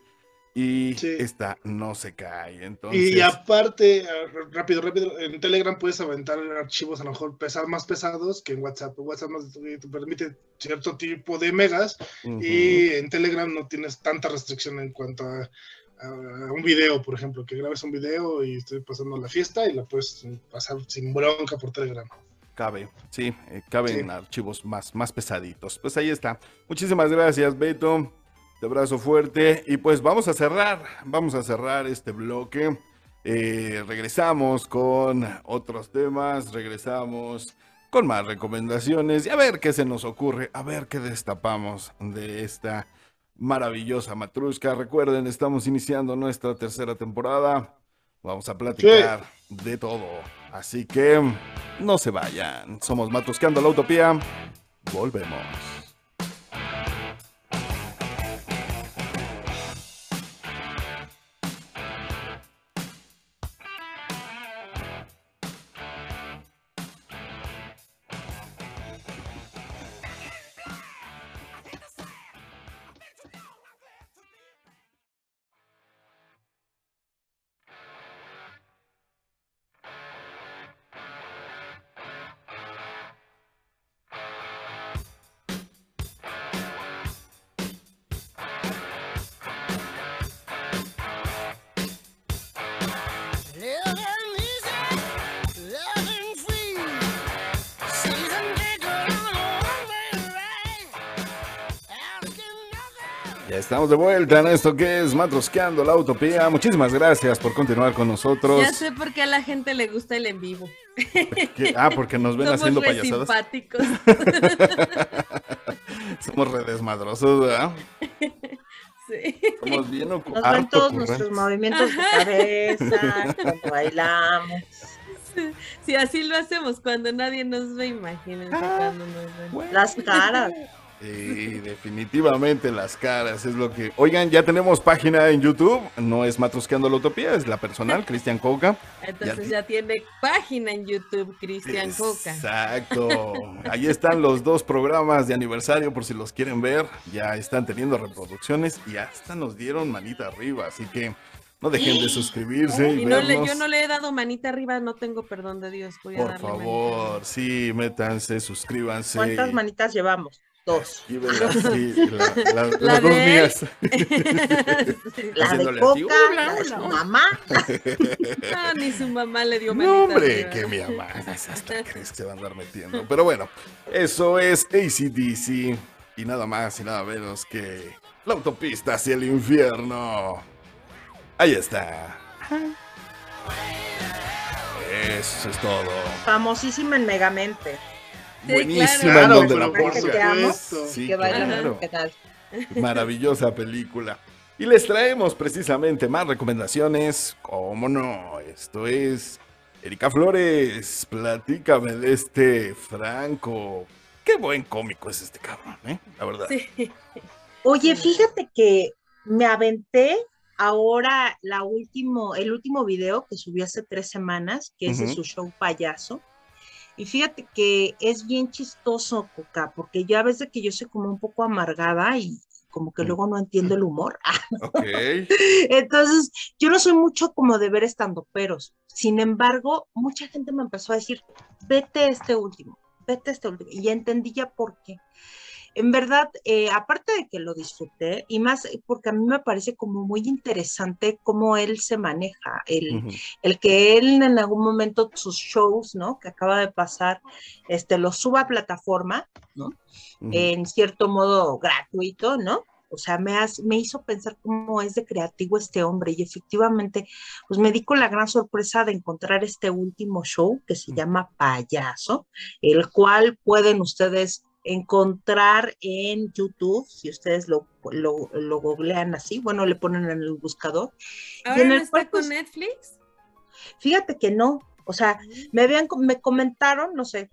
y esta no se cae. Entonces... Y aparte, rápido, rápido, en Telegram puedes aventar archivos a lo mejor pesar, más pesados que en WhatsApp. WhatsApp te permite cierto tipo de megas y en Telegram no tienes tanta restricción en cuanto a, un video, por ejemplo, que grabes un video y estoy pasando la fiesta y la puedes pasar sin bronca por Telegram. Cabe, sí, eh, caben archivos más, más pesaditos. Pues ahí está. Muchísimas gracias, Beto. De abrazo fuerte. Y pues vamos a cerrar, vamos a cerrar este bloque. Eh, regresamos con otros temas, regresamos con más recomendaciones y a ver qué se nos ocurre, a ver qué destapamos de esta maravillosa matrusca. Recuerden, estamos iniciando nuestra tercera temporada. Vamos a platicar de todo. Así que no se vayan. Somos Matruscando la Utopía. Volvemos. Estamos de vuelta en esto que es Matrosqueando la Utopía. Muchísimas gracias por continuar con nosotros. Ya sé por qué a la gente le gusta el en vivo. Ah, porque nos ven haciendo payasadas. simpáticos. Somos redesmadrosos, ¿verdad? Sí. Somos bien Nos ven todos nuestros movimientos de cabeza, cuando bailamos. Sí, así lo hacemos cuando nadie nos ve, imagínense ah, cuando nos ven. Las caras. Sí, definitivamente las caras es lo que. Oigan, ya tenemos página en YouTube. No es Matrusqueando la Utopía, es la personal, Cristian Coca. Entonces ya, tiene página en YouTube, Cristian Coca. Exacto. Ahí están los dos programas de aniversario por si los quieren ver. Ya están teniendo reproducciones y hasta nos dieron manita arriba. Así que no dejen de suscribirse. Y, no le, yo no le he dado manita arriba, no tengo perdón de Dios. Por favor, sí, métanse, suscríbanse. ¿Cuántas manitas llevamos? Dos. las dos mías. la de Coca, la de su mamá. No, ni su mamá le dio manita No, hombre, que mi mamá. Hasta crees que se va a andar metiendo. Pero bueno, eso es ACDC. Y nada más y nada menos que la autopista hacia el infierno. Ahí está. Eso es todo. Famosísima en Megamente buenísima en donde la Sí, claro. ¿Qué tal? Maravillosa película. Y les traemos precisamente más recomendaciones. ¿Cómo no? Esto es Erika Flores. Platícame de este Franco. Qué buen cómico es este cabrón, ¿eh? La verdad. Oye, fíjate que me aventé ahora la último, el último video que subió hace tres semanas, que es de su show payaso. Y fíjate que es bien chistoso, Coca, porque ya ves de que yo soy como un poco amargada y como que mm. luego no entiendo el humor. Okay. Entonces, yo no soy mucho como de ver estando peros. Sin embargo, mucha gente me empezó a decir, vete este último, vete este último. Y ya entendí ya por qué en verdad, eh, aparte de que lo disfruté, y más porque a mí me parece como muy interesante cómo él se maneja, el, el que él en algún momento sus shows, ¿no? Que acaba de pasar, este, los suba a plataforma, ¿no? En cierto modo gratuito, ¿no? o sea, me, me hizo pensar cómo es de creativo este hombre y efectivamente, pues me di con la gran sorpresa de encontrar este último show que se llama Payaso, el cual pueden ustedes encontrar en YouTube, si ustedes lo, lo, lo googlean así, bueno, le ponen en el buscador. ¿Ahora en el está con pues, Netflix? Fíjate que no, o sea, me habían, me comentaron, no sé,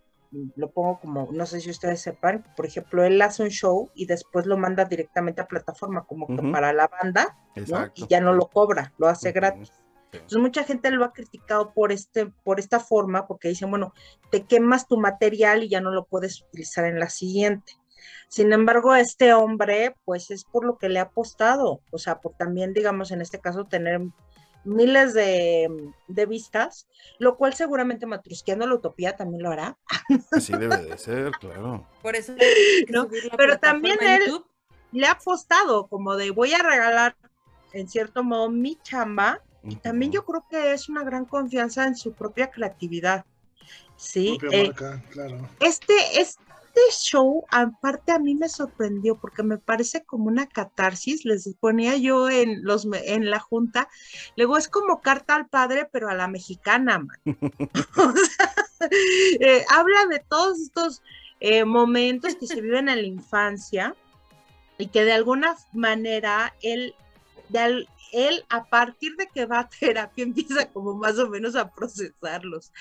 lo pongo como, no sé si ustedes sepan, por ejemplo, él hace un show y después lo manda directamente a plataforma como que para la banda, ¿no? Y ya no lo cobra, lo hace gratis. Entonces mucha gente lo ha criticado por este, por esta forma, porque dicen, bueno, te quemas tu material y ya no lo puedes utilizar en la siguiente. Sin embargo, este hombre, pues es por lo que le ha apostado, o sea, por también, digamos, en este caso, tener miles de, vistas, lo cual seguramente Matrusqueando la Utopía también lo hará. Así debe de ser, claro. Por eso. Pero también él le ha apostado como de voy a regalar en cierto modo mi chamba y también yo creo que es una gran confianza en su propia creatividad. Sí, eh, claro. este, es este show, aparte a mí me sorprendió porque me parece como una catarsis, les ponía yo en, los, en la junta, luego es como carta al padre, pero a la mexicana, man. Eh, habla de todos estos eh, momentos que se viven en la infancia y que de alguna manera él, de, él a partir de que va a terapia empieza como más o menos a procesarlos.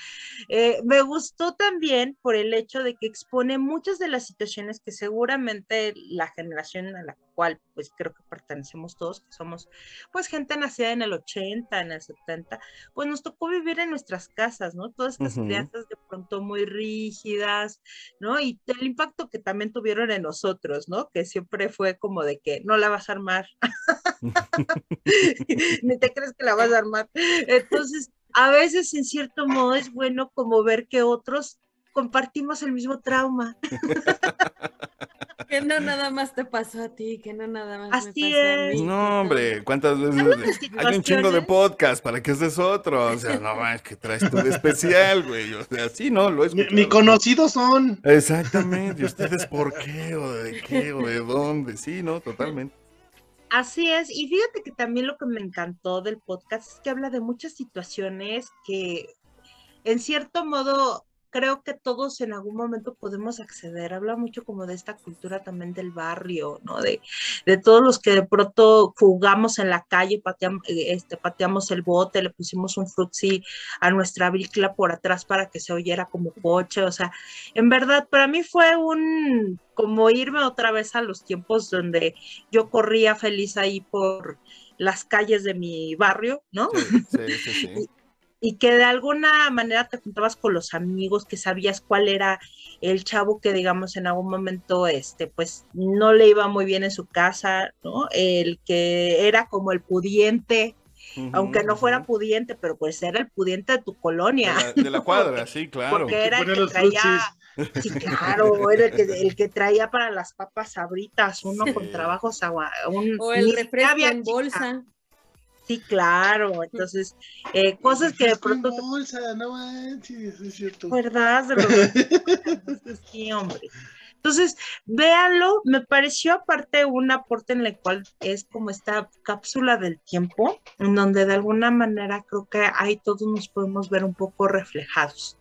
Eh, me gustó también por el hecho de que expone muchas de las situaciones que seguramente la generación a la cual pues creo que pertenecemos todos, que somos pues gente nacida en el 80, en el 70, pues nos tocó vivir en nuestras casas, ¿no? Todas estas crianzas de pronto muy rígidas, ¿no? Y el impacto que también tuvieron en nosotros, ¿no? Que siempre fue como de que no la vas a armar, ni te crees que la vas a armar. Entonces, a veces en cierto modo es bueno como ver que otros compartimos el mismo trauma. que no nada más te pasó a ti, que no nada más Así me pasó es. a mí. No, hombre, ¿cuántas veces? Hay un chingo de podcast, ¿para que haces otro? O sea, no más que traes tú de especial, güey. O sea, sí, no, lo es. Ni, conocidos son. Exactamente. ¿Y ustedes por qué? ¿O de qué? ¿O de dónde? Sí, no, totalmente. Así es, y fíjate que también lo que me encantó del podcast es que habla de muchas situaciones que en cierto modo creo que todos en algún momento podemos acceder. Habla mucho como de esta cultura también del barrio, ¿no? De, de todos los que de pronto jugamos en la calle, pateamos, eh, este, pateamos el bote, le pusimos un frutzi a nuestra bicla por atrás para que se oyera como coche. O sea, en verdad, para mí fue un como irme otra vez a los tiempos donde yo corría feliz ahí por las calles de mi barrio, ¿no? Sí, sí, sí, y que de alguna manera te juntabas con los amigos, que sabías cuál era el chavo que digamos en algún momento este pues no le iba muy bien en su casa, ¿no? El que era como el pudiente, aunque no fuera pudiente, pero pues era el pudiente de tu colonia. De la, cuadra, sí, claro. Porque era el que traía, sí, claro, era el que, traía para las papas sabritas, uno con trabajos agua, un, o el refresco en bolsa. Sí, claro. Entonces, eh, cosas que de pronto. Bolsa, no manches, es cierto. ¿Verdad? sí, hombre. Entonces, véanlo, me pareció aparte un aporte en el cual es como esta cápsula del tiempo, en donde de alguna manera creo que ahí todos nos podemos ver un poco reflejados.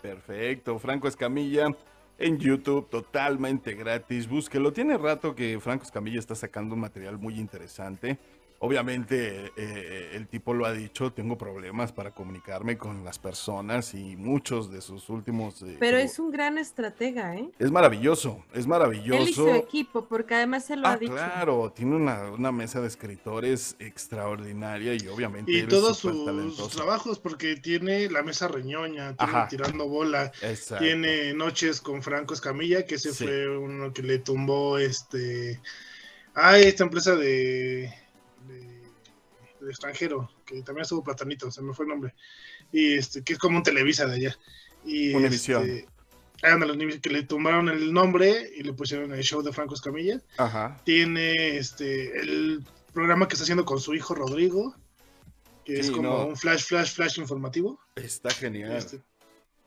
Perfecto, Franco Escamilla en YouTube, totalmente gratis, búsquelo. Tiene rato que Franco Escamilla está sacando un material muy interesante. Obviamente eh, el tipo lo ha dicho, tengo problemas para comunicarme con las personas y muchos de sus últimos... Eh, Pero es un gran estratega, ¿eh? Es maravilloso, es maravilloso. Él y su equipo, porque además se lo ah, ha dicho. Claro, tiene una, mesa de escritores extraordinaria y obviamente... Y todos sus trabajos, porque tiene la mesa reñoña, tiene tirando bola, tiene noches con Franco Escamilla, que ese fue uno que le tumbó este... Ah, esta empresa de de extranjero, que también estuvo Platanito, se me fue el nombre, y este, que es como un Televisa de allá. Y Univisión. Este, que le tomaron el nombre y le pusieron el show de Franco Escamilla. Ajá. Tiene este el programa que está haciendo con su hijo Rodrigo, que es como un flash, flash, flash informativo. Está genial. Este,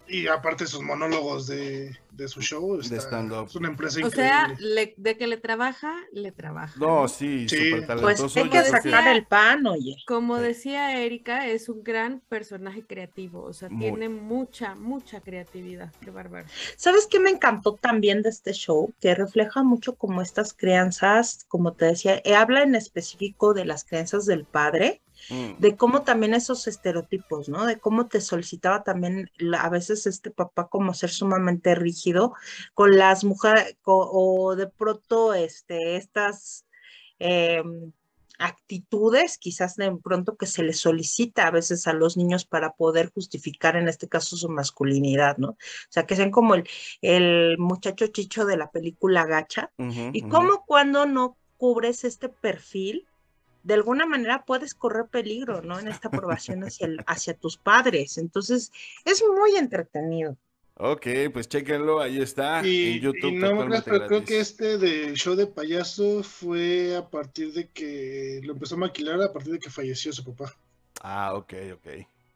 Y aparte sus monólogos de, de su show. De stand-up. Es una empresa O increíble. sea, le- de que le trabaja, le trabaja. No, sí, Sí. súper Pues hay que sacar el pan, oye. Como Sí. decía Erika, es un gran personaje creativo, o sea, Muy. tiene mucha, mucha creatividad, qué bárbaro. ¿Sabes qué me encantó también de este show? Que refleja mucho como estas crianzas, como te decía, eh, habla en específico de las crianzas del padre, Mm. de cómo también esos estereotipos, ¿no? De cómo te solicitaba también la- a veces este papá como ser sumamente rígido con las mujeres o de pronto este, estas em, actitudes quizás de pronto que se les solicita a veces a los niños para poder justificar en este caso su masculinidad, ¿no? O sea, que sean como el, el muchacho chicho de la película Gacha. Y ujú. cómo cuando no cubres este perfil, de alguna manera puedes correr peligro, ¿no? En esta aprobación hacia, el- hacia tus padres. Entonces, es muy entretenido. Ok, pues chéquenlo, ahí está Y, en YouTube. y no pero creo que este de show de payaso fue a partir de que lo empezó a maquilar a partir de que falleció su papá. Ah, ok, ok.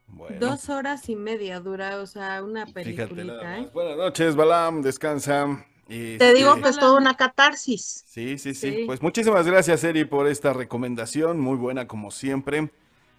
Bueno. Dos horas y media dura, o sea, una peliculita, ¿eh? Buenas noches, Balam, descansa. Y, Te digo este, que es toda una catarsis. Sí, sí, sí, Sí. Pues muchísimas gracias, Eri, por esta recomendación. Muy buena, como siempre.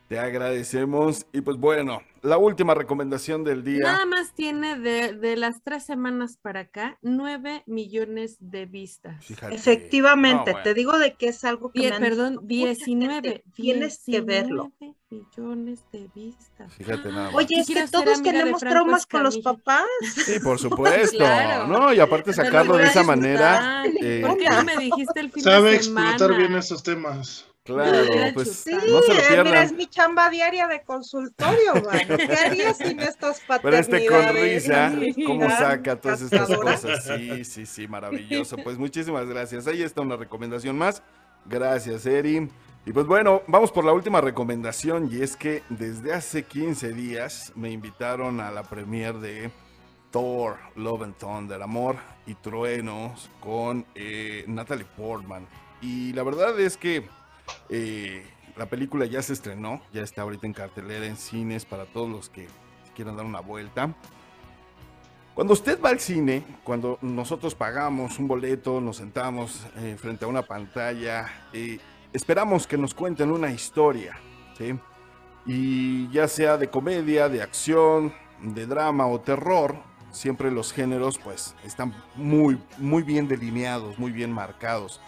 Te agradecemos. Y pues bueno, la última recomendación del día. Nada más tiene de, de las tres semanas para acá, nueve millones de vistas. Fíjate. Efectivamente, No, bueno. te digo de que es algo que Die- me han perdón, dicho, mucha 19. gente, Tienes que verlo. 19 millones de vistas. Fíjate nada más. Oye, es que todos tenemos traumas con los papás. Sí, por supuesto, Claro. ¿no? Y aparte sacarlo de esa manera. Eh, ¿Por qué no me dijiste el fin Sabe de semana? explotar bien esos temas. Claro, pues Sí, no se lo eh, mira, pierdan. es mi chamba diaria de consultorio, mano. ¿Qué harías sin estas Pero este con paternidades? risa, cómo saca todas estas cosas. Sí, sí, sí, maravilloso. Pues muchísimas gracias. Ahí está una recomendación más. Gracias, Eri. Y pues bueno, vamos por la última recomendación y es que desde hace 15 días me invitaron a la premiere de Thor, Love and Thunder, Amor y Truenos con eh, Natalie Portman. Y la verdad es que eh, la película ya se estrenó, ya está ahorita en cartelera en cines para todos los que quieran dar una vuelta. Cuando usted va al cine, cuando nosotros pagamos un boleto, nos sentamos eh, frente a una pantalla, eh, esperamos que nos cuenten una historia. Y ya sea de comedia, de acción, de drama o terror, siempre los géneros pues están muy, muy bien delineados, muy bien marcados.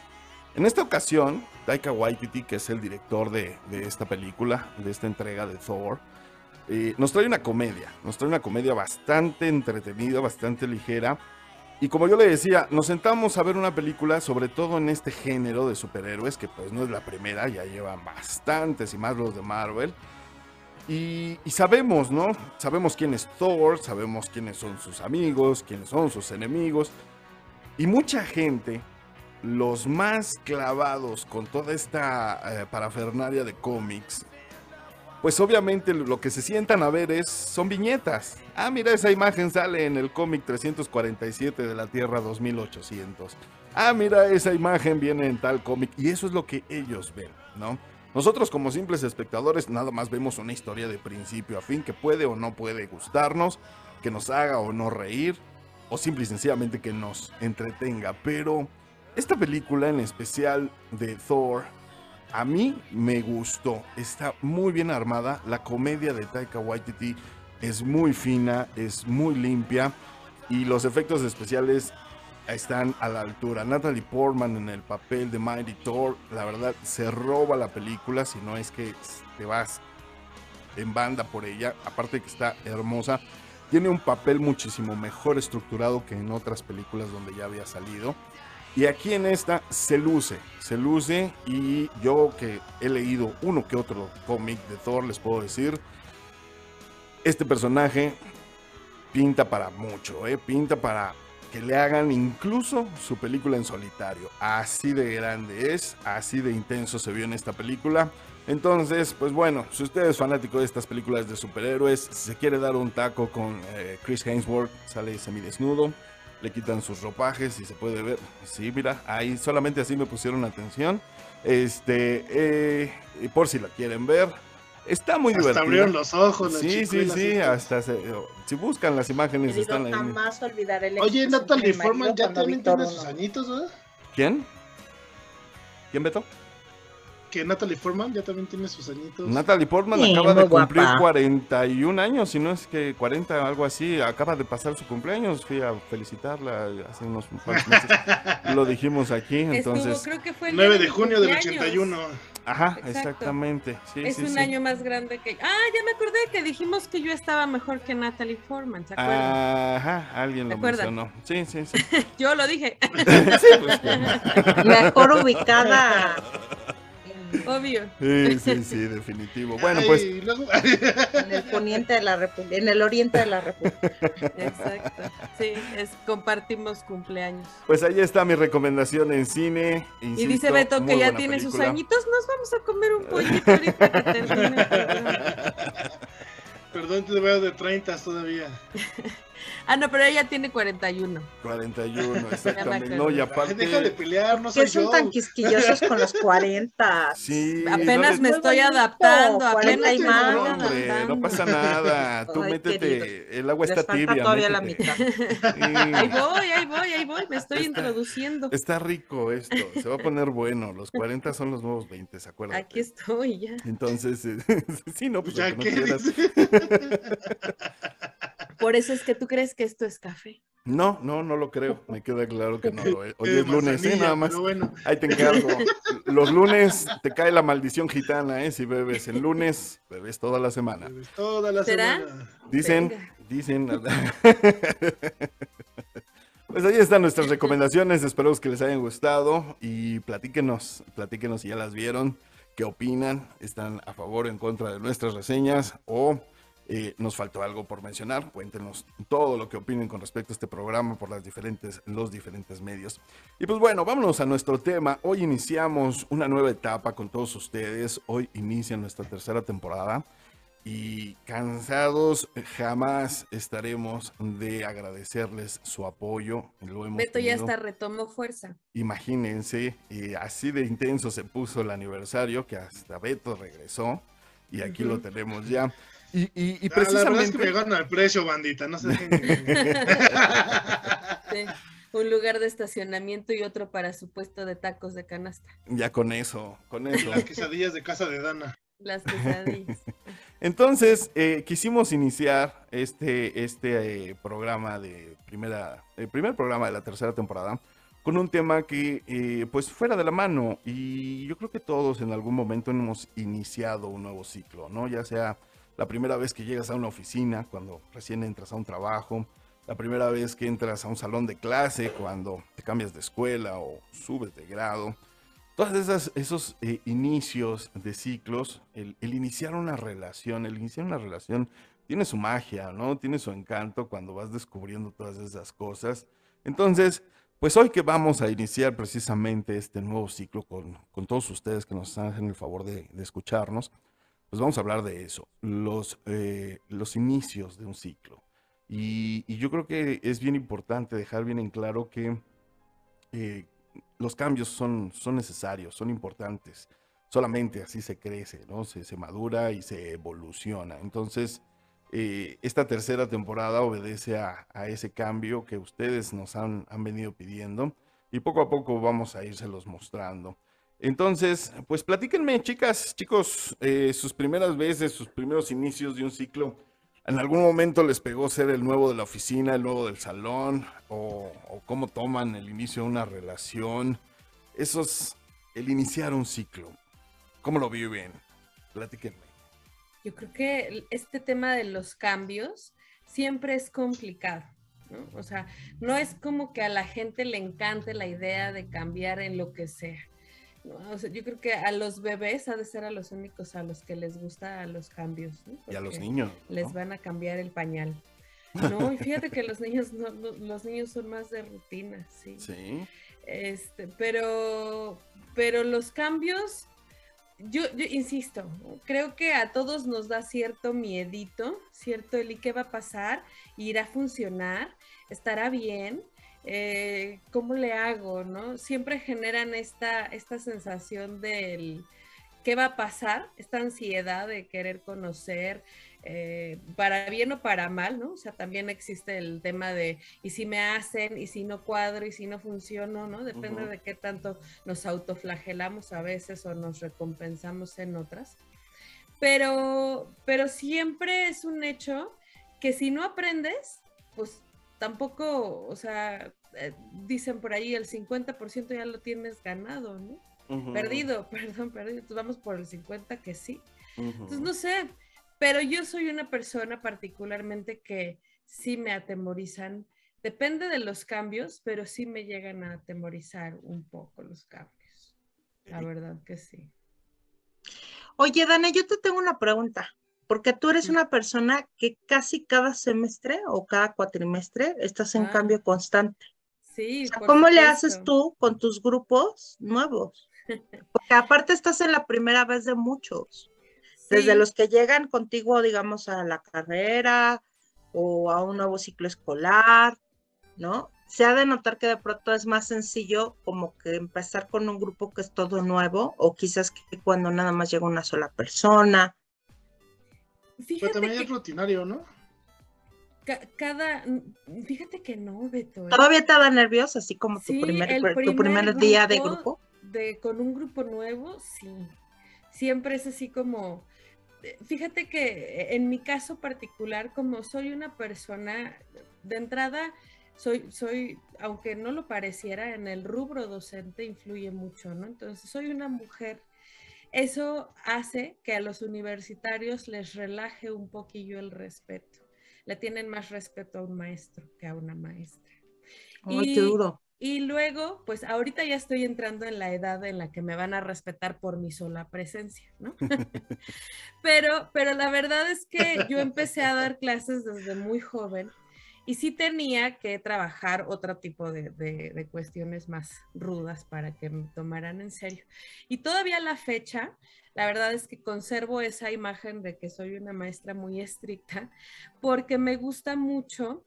En esta ocasión, Taika Waititi, que es el director de, de esta película, de esta entrega de Thor, eh, nos trae una comedia, nos trae una comedia bastante entretenida, bastante ligera. Y como yo le decía, nos sentamos a ver una película, sobre todo en este género de superhéroes, que pues no es la primera, ya llevan bastantes y más los de Marvel. Y, y sabemos, ¿no? Sabemos quién es Thor, sabemos quiénes son sus amigos, quiénes son sus enemigos. Y mucha gente, los más clavados con toda esta eh, parafernalia de cómics, pues obviamente lo que se sientan a ver es, son viñetas. Ah, mira, esa imagen sale en el cómic 347 de la Tierra 2800. Ah, mira, esa imagen viene en tal cómic. Y eso es lo que ellos ven, ¿no? Nosotros como simples espectadores nada más vemos una historia de principio a fin que puede o no puede gustarnos, que nos haga o no reír, o simple y sencillamente que nos entretenga. Pero esta película en especial de Thor, a mí me gustó. Está muy bien armada. La comedia de Taika Waititi es muy fina, es muy limpia. Y los efectos especiales están a la altura. Natalie Portman en el papel de Mighty Thor, la verdad, se roba la película. Si no es que te vas en banda por ella. Aparte que está hermosa. Tiene un papel muchísimo mejor estructurado que en otras películas donde ya había salido. Y aquí en esta se luce, se luce y yo que he leído uno que otro cómic de Thor les puedo decir, este personaje pinta para mucho, ¿eh? pinta para que le hagan incluso su película en solitario. Así de grande es, así de intenso se vio en esta película. Entonces, pues bueno, si usted es fanático de estas películas de superhéroes, si se quiere dar un taco con eh, Chris Hemsworth, sale semidesnudo le quitan sus ropajes y se puede ver. Sí, mira, ahí solamente así me pusieron atención. Este, eh, y por si la quieren ver, Está muy Hasta divertido. abrieron los ojos. Sí, sí, sí, hasta se- si buscan las imágenes Querido, están ahí. jamás olvidaré el Oye, Natalie Forman ya también tiene sus añitos, ¿verdad? ¿Quién? ¿Quién Beto? Que Natalie Forman ya también tiene sus añitos. Natalie Portman Sí, acaba de cumplir guapa. 41 años, si no es que 40, algo así. Acaba de pasar su cumpleaños. Fui a felicitarla hace unos cuantos meses. Lo dijimos aquí, Estuvo, entonces. creo que fue el 9 día de junio del cumpleaños. 81. Ajá, Exacto. exactamente. Sí, es sí, un sí. año más grande que. Ah, ya me acordé que dijimos que yo estaba mejor que Natalie Forman, ¿se acuerdan? Ajá, alguien ¿Se lo acuerdan? mencionó. Sí, sí, sí. Yo lo dije, Sí, pues, Mejor ubicada. Obvio. sí, sí, sí, definitivo. Bueno, Ay, pues luego- En el poniente de la República, en el oriente de la República. Exacto. Sí, es, compartimos cumpleaños. Pues ahí está mi recomendación en cine. Y dice Beto que ya tiene sus añitos. Nos vamos a comer un pollito ahorita que termine. Perdón, te veo de 30 todavía. Ah, no, pero ella tiene 41. 41, exactamente. No, y aparte. deja de pelear, no ¿Qué soy son yo. tan quisquillosos con los 40? Sí, Apenas no me estoy adaptando, 40 apenas y más. No, hombre, no pasa nada. Tú Ay, métete, queridos. el agua Les está falta tibia. todavía la métete. mitad. Ahí Sí, voy, ahí voy, ahí voy, me estoy Está- introduciendo. está rico esto, se va a poner bueno. Los 40 son los nuevos 20, ¿se acuerdan? Aquí estoy ya. Entonces, eh, sí, no, pues Ya aunque no que quieras. Por eso es que tú crees que esto es café. No, no, no lo creo. Me queda claro que no lo es. Hoy es lunes, ¿eh? Nada más. Bueno, Ahí te encargo. Los lunes te cae la maldición gitana, ¿eh? Si bebes el lunes, bebes toda la semana. pues, toda la ¿Será? semana. Dicen, Venga. dicen. Pues ahí están nuestras recomendaciones. Esperemos que les hayan gustado y platíquenos, platíquenos si ya las vieron, qué opinan, están a favor o en contra de nuestras reseñas o eh, nos faltó algo por mencionar. Cuéntenos todo lo que opinen con respecto a este programa por las diferentes, los diferentes medios. Y pues bueno, vámonos a nuestro tema. Hoy iniciamos una nueva etapa con todos ustedes. Hoy inicia nuestra tercera temporada y cansados jamás estaremos de agradecerles su apoyo. Lo hemos Beto ya hasta retomó fuerza. Imagínense, y así de intenso se puso el aniversario que hasta Beto regresó y aquí lo tenemos ya. Y, y- y Ah, la verdad es que precisamente me llegaron al precio, bandita. No sé. Sí, Un lugar de estacionamiento y otro para su puesto de tacos de canasta. ya con eso, con eso. Las quesadillas de casa de Dana. Las quesadillas. Entonces, eh, quisimos iniciar este, este eh, programa de primera, el primer programa de la tercera temporada con un tema que, eh, pues, fuera de la mano. Y yo creo que todos en algún momento hemos iniciado un nuevo ciclo, ¿no? Ya sea la primera vez que llegas a una oficina, cuando recién entras a un trabajo, la primera vez que entras a un salón de clase, cuando te cambias de escuela o subes de grado. Todas esas, esos eh, inicios de ciclos, el, el iniciar una relación, el iniciar una relación tiene su magia, ¿no? Tiene su encanto cuando vas descubriendo todas esas cosas. Entonces, pues hoy que vamos a iniciar precisamente este nuevo ciclo con, con todos ustedes que nos hacen el favor de, de escucharnos, pues vamos a hablar de eso, los, eh, los inicios de un ciclo. Y, yo creo que es bien importante dejar bien en claro que eh, los cambios son, son necesarios, son importantes. Solamente así se crece, ¿no? Se, se madura y se evoluciona. Entonces, eh, esta tercera temporada obedece a, ese cambio que ustedes nos han, han venido pidiendo y poco a poco vamos a irselos mostrando. Entonces, pues platíquenme, chicas, chicos, eh, sus primeras veces, sus primeros inicios de un ciclo. ¿En algún momento les pegó ser el nuevo de la oficina, el nuevo del salón? ¿O, cómo toman el inicio de una relación? Eso es el iniciar un ciclo. ¿Cómo lo viven? Platíquenme. Yo creo que este tema de los cambios siempre es complicado. O sea, no es como que a la gente le encante la idea de cambiar en lo que sea. ¿No? O sea, yo creo que a los bebés ha de ser a los únicos a los que les gusta los cambios. ¿no? Y a los niños. Les ¿no? van a cambiar el pañal. No, y fíjate que los niños no, no- los niños son más de rutina, sí. Sí. Este, pero, pero los cambios, yo, yo insisto, creo que a todos nos da cierto miedito, cierto el y qué va a pasar, irá a funcionar, estará bien, eh, ¿cómo le hago? ¿no? Siempre generan esta, esta sensación del qué va a pasar, esta ansiedad de querer conocer, eh, para bien o para mal, ¿no? O sea, también existe el tema de, y si me hacen, y si no cuadro, y si no funciono, ¿no? Depende de qué tanto nos autoflagelamos a veces o nos recompensamos en otras. Pero, pero siempre es un hecho que si no aprendes, pues tampoco, o sea, eh, dicen por ahí el 50% ya lo tienes ganado, ¿no? Perdido, perdón, perdido. Entonces vamos por el 50 que sí. Entonces, no sé, pero yo soy una persona particularmente que sí me atemorizan. Depende de los cambios, pero sí me llegan a atemorizar un poco los cambios. La verdad que sí. Oye, Dana, yo te tengo una pregunta, porque tú eres una persona que casi cada semestre o cada cuatrimestre estás en ah. cambio constante. Sí. ¿Cómo le haces tú con tus grupos nuevos? Porque aparte estás en la primera vez de muchos. Desde los que llegan contigo, digamos, a la carrera o a un nuevo ciclo escolar, ¿no? Se ha de notar que de pronto es más sencillo como que empezar con un grupo que es todo nuevo o quizás que cuando nada más llega una sola persona. Pero también es rutinario, ¿no? cada, fíjate que no, Beto. ¿eh? ¿Todavía te da nervioso, así como tu, primer, tu primer día de grupo? De, con un grupo nuevo, sí. Siempre es así como, eh, fíjate que en mi caso particular, como soy una persona, de entrada, soy, soy, aunque no lo pareciera, en el rubro docente influye mucho, ¿no? Entonces, soy una mujer. Eso hace que a los universitarios les relaje un poquillo el respeto. Le tienen más respeto a un maestro que a una maestra. Duro. Y luego, pues ahorita ya estoy entrando en la edad en la que me van a respetar por mi sola presencia, ¿no? pero, pero la verdad es que yo empecé a dar clases desde muy joven y sí tenía que trabajar otro tipo de, cuestiones más rudas para que me tomaran en serio. Y todavía la fecha, la verdad es que conservo esa imagen de que soy una maestra muy estricta porque me gusta mucho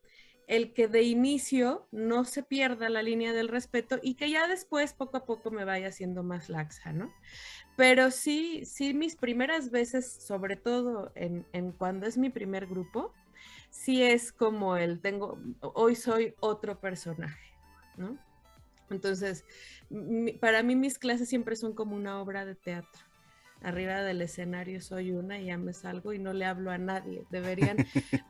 el que de inicio no se pierda la línea del respeto y que ya después poco a poco me vaya siendo más laxa, ¿no? Pero sí, sí, mis primeras veces, sobre todo en, cuando es mi primer grupo, sí es como el tengo, hoy soy otro personaje, ¿no? Entonces, para mí mis clases siempre son como una obra de teatro arriba del escenario soy una y ya me salgo y no le hablo a nadie. Deberían,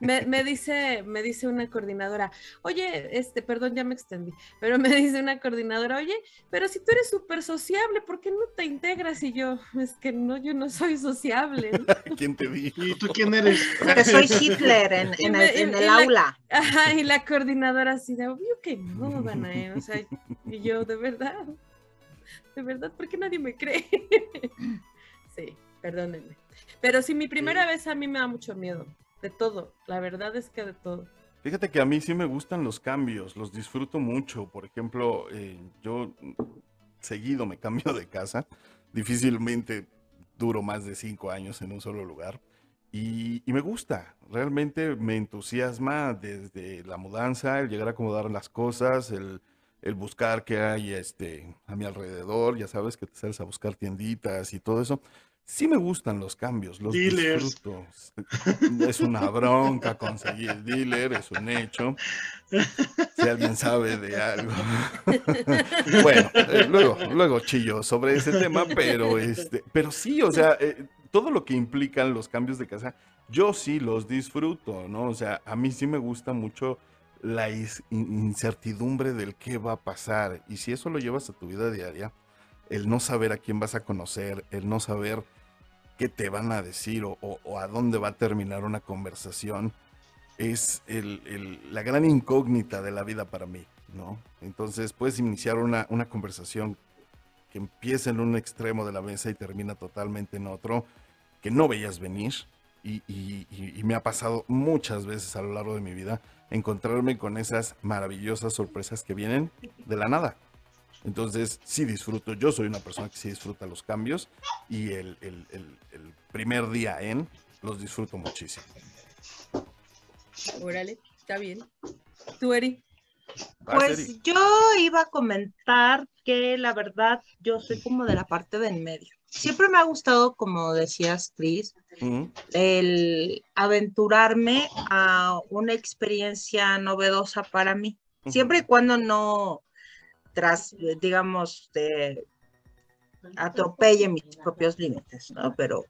me, dice, me dice una coordinadora, oye, este, perdón, ya me extendí, pero me dice una coordinadora, oye, pero si tú eres súper sociable, ¿por qué no te integras? Y yo, es que no, yo no soy sociable. ¿Quién te dijo? ¿Y tú quién eres? Que soy Hitler en, el, aula. ajá, y la coordinadora así de, obvio que no, Danae, o sea, y yo, de verdad, de verdad, ¿por qué nadie me cree? Sí, perdónenme. Pero sí, mi primera vez a mí me da mucho miedo. De todo. La verdad es que de todo. Fíjate que a mí sí me gustan los cambios, los disfruto mucho. Por ejemplo, eh, yo seguido me cambio de casa. Difícilmente duro más de cinco años en un solo lugar. Y, me gusta, realmente me entusiasma desde la mudanza, el llegar a acomodar las cosas, el, el buscar qué hay este, a mi alrededor, ya sabes que te sales a buscar tienditas y todo eso. Sí me gustan los cambios, los Dealers. Es una bronca conseguir dealer, es un hecho. Si alguien sabe de algo. bueno, eh, luego, luego chillo sobre ese tema, pero este, pero sí, o sea, eh, todo lo que implican los cambios de casa, yo sí los disfruto, ¿no? O sea, a mí sí me gusta mucho la incertidumbre del qué va a pasar. Y si eso lo llevas a tu vida diaria, el no saber a quién vas a conocer, el no saber qué te van a decir o, a dónde va a terminar una conversación, es la gran incógnita de la vida para mí, ¿no? Entonces puedes iniciar una, una conversación que empieza en un extremo de la mesa y termina totalmente en otro, que no veías venir, y, me ha pasado muchas veces a lo largo de mi vida encontrarme con esas maravillosas sorpresas que vienen de la nada. Entonces, sí disfruto, yo soy una persona que sí disfruta los cambios y el, primer día en los disfruto muchísimo. Órale, está bien. ¿Tú, Eri? Pues yo iba a comentar que la verdad yo soy como de la parte de en medio. Siempre me ha gustado, como decías, Cris, el aventurarme a una experiencia novedosa para mí, siempre y cuando no tras, digamos, de atropelle mis propios límites, ¿no? Pero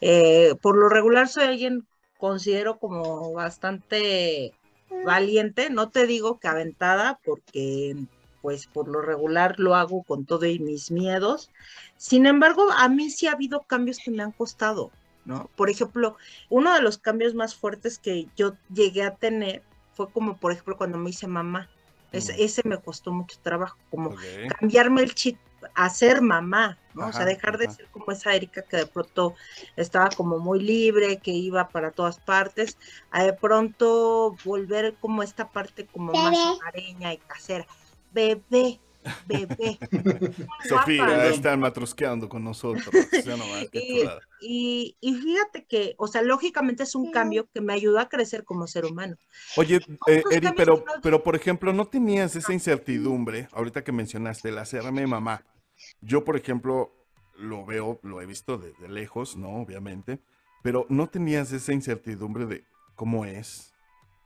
eh, por lo regular soy alguien, considero como bastante valiente, no te digo que aventada, porque pues por lo regular lo hago con todo y mis miedos. Sin embargo, a mí sí ha habido cambios que me han costado, ¿no? Por ejemplo, uno de los cambios más fuertes que yo llegué a tener fue como, por ejemplo, cuando me hice mamá. Ese, Mm. ese me costó mucho trabajo, como cambiarme el chip a ser mamá, ¿no? o sea, dejar de ajá. ser como esa Erika que de pronto estaba como muy libre, que iba para todas partes, a de pronto volver como esta parte como más hogareña y casera. Bebé, bebé. Sofía guapa. está matrosqueando con nosotros. Nomás, Y, y, y fíjate que, o sea, lógicamente es un cambio que me ayuda a crecer como ser humano. Oye, eh, Eri, pero, no- pero por ejemplo, ¿no tenías esa incertidumbre ahorita que mencionaste el hacerme mamá? Yo, por ejemplo, lo veo, lo he visto desde lejos, ¿no? Obviamente, pero ¿no tenías esa incertidumbre de cómo es?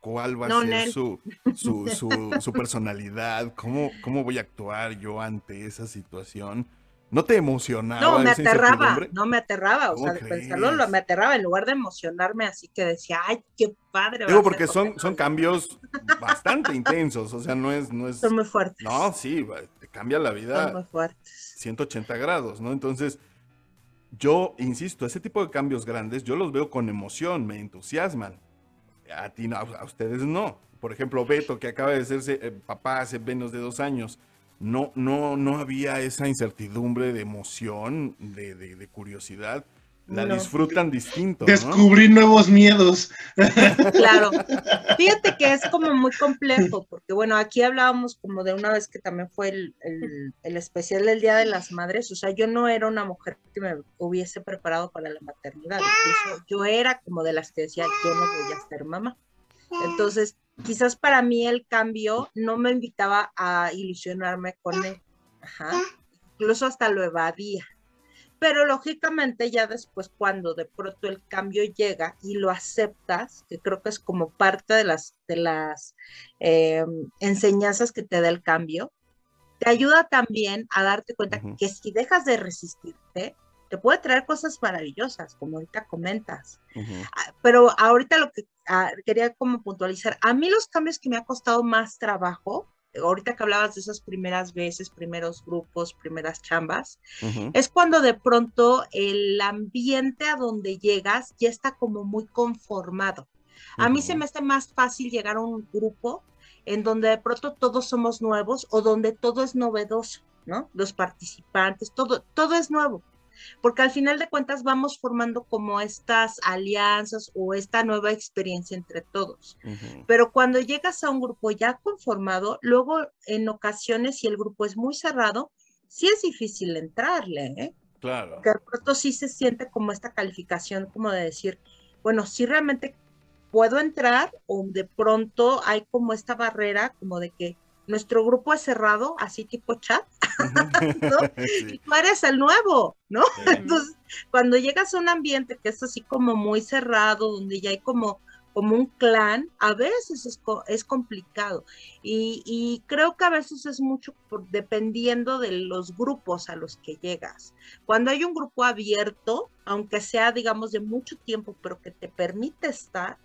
¿Cuál va a ser su, su, su, su personalidad? ¿Cómo, ¿Cómo voy a actuar yo ante esa situación? ¿No te emocionaba No, me aterraba, no me aterraba, o ¿Cómo sea, de pensarlo lo, me aterraba en lugar de emocionarme, así que decía, ay, qué padre. Digo, porque son, son cambios bastante intensos, o sea, no es... No es Son muy fuertes. No, sí, te cambia la Son muy vida fuertes. 180 grados, ¿no? Entonces, yo insisto, ese tipo de cambios grandes, yo los veo con emoción, me entusiasman. A ti, no, a ustedes no. Por ejemplo, Beto, que acaba de hacerse eh, papá hace menos de dos años, no, no, no había esa incertidumbre de emoción, de, curiosidad. La No. disfrutan distinto, ¿no? Descubrí nuevos miedos. Claro. Fíjate que es como muy complejo, porque bueno, aquí hablábamos como de una vez que también fue el, el- el especial del Día de las Madres, o sea, yo no era una mujer que me hubiese preparado para la maternidad, incluso yo era como de las que decía, yo no voy a ser mamá. Entonces, quizás para mí el cambio no me invitaba a ilusionarme con él. Ajá. Incluso hasta lo evadía. Pero lógicamente ya después cuando de pronto el cambio llega y lo aceptas, que creo que es como parte de las, de las eh, enseñanzas que te da el cambio, te ayuda también a darte cuenta que si dejas de resistirte, te puede traer cosas maravillosas, como ahorita comentas. Ah, Pero ahorita lo que ah, quería como puntualizar, a mí los cambios que me ha costado más trabajo, ahorita que hablabas de esas primeras veces, primeros grupos, primeras chambas, es cuando de pronto el ambiente a donde llegas ya está como muy conformado. A mí se me hace más fácil llegar a un grupo en donde de pronto todos somos nuevos o donde todo es novedoso, ¿no? Los participantes, todo, todo es nuevo. Porque al final de cuentas vamos formando como estas alianzas o esta nueva experiencia entre todos. Pero cuando llegas a un grupo ya conformado, luego en ocasiones, si el grupo es muy cerrado, sí es difícil entrarle, ¿eh? Claro. Porque de pronto sí se siente como esta calificación, como de decir, bueno, si realmente puedo entrar o de pronto hay como esta barrera, como de que nuestro grupo es cerrado, así tipo chat, ¿no? y tú eres el nuevo, ¿no? sí. Entonces, cuando llegas a un ambiente que es así como muy cerrado, donde ya hay como, como un clan, a veces es, es complicado. Y, y creo que a veces es mucho por- dependiendo de los grupos a los que llegas. Cuando hay un grupo abierto, aunque sea, digamos, de mucho tiempo, pero que te permite estar,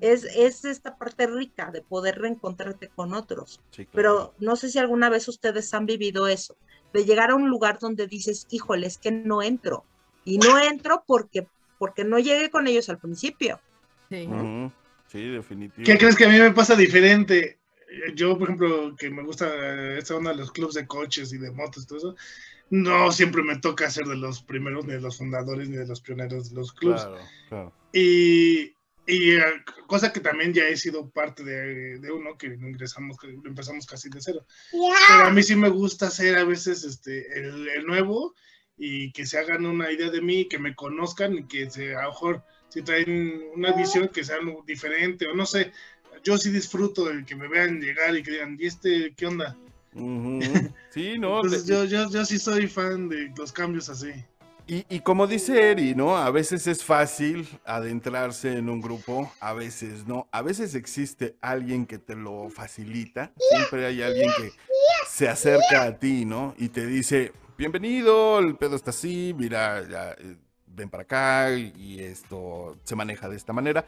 es, es esta parte rica de poder reencontrarte con otros. Sí, claro. Pero no sé si alguna vez ustedes han vivido eso, de llegar a un lugar donde dices, híjole, es que no entro. Y no entro porque, porque no llegué con ellos al principio. Sí. Ujú. Sí, definitivo. ¿Qué crees que a mí me pasa diferente? Yo, por ejemplo, que me gusta esta onda de los clubes de coches y de motos todo eso, no siempre me toca ser de los primeros, ni de los fundadores, ni de los pioneros de los clubes. Claro, claro. Y, y eh, cosa que también ya he sido parte de, de uno, que ingresamos, que empezamos casi de cero. Pero a mí sí me gusta ser a veces este, el, el nuevo y que se hagan una idea de mí, que me conozcan y que se, a lo mejor si traen una visión que sea diferente o no sé. Yo sí disfruto de que me vean llegar y que digan, ¿y este qué onda? Sí, no. Entonces yo, yo, yo sí soy fan de los cambios así. Y, como dice Eri, ¿no? A veces es fácil adentrarse en un grupo, a veces no. A veces existe alguien que te lo facilita. Siempre hay alguien que se acerca a ti, ¿no? Y te dice, bienvenido, el pedo está así, mira, ya, eh, ven para acá y esto se maneja de esta manera.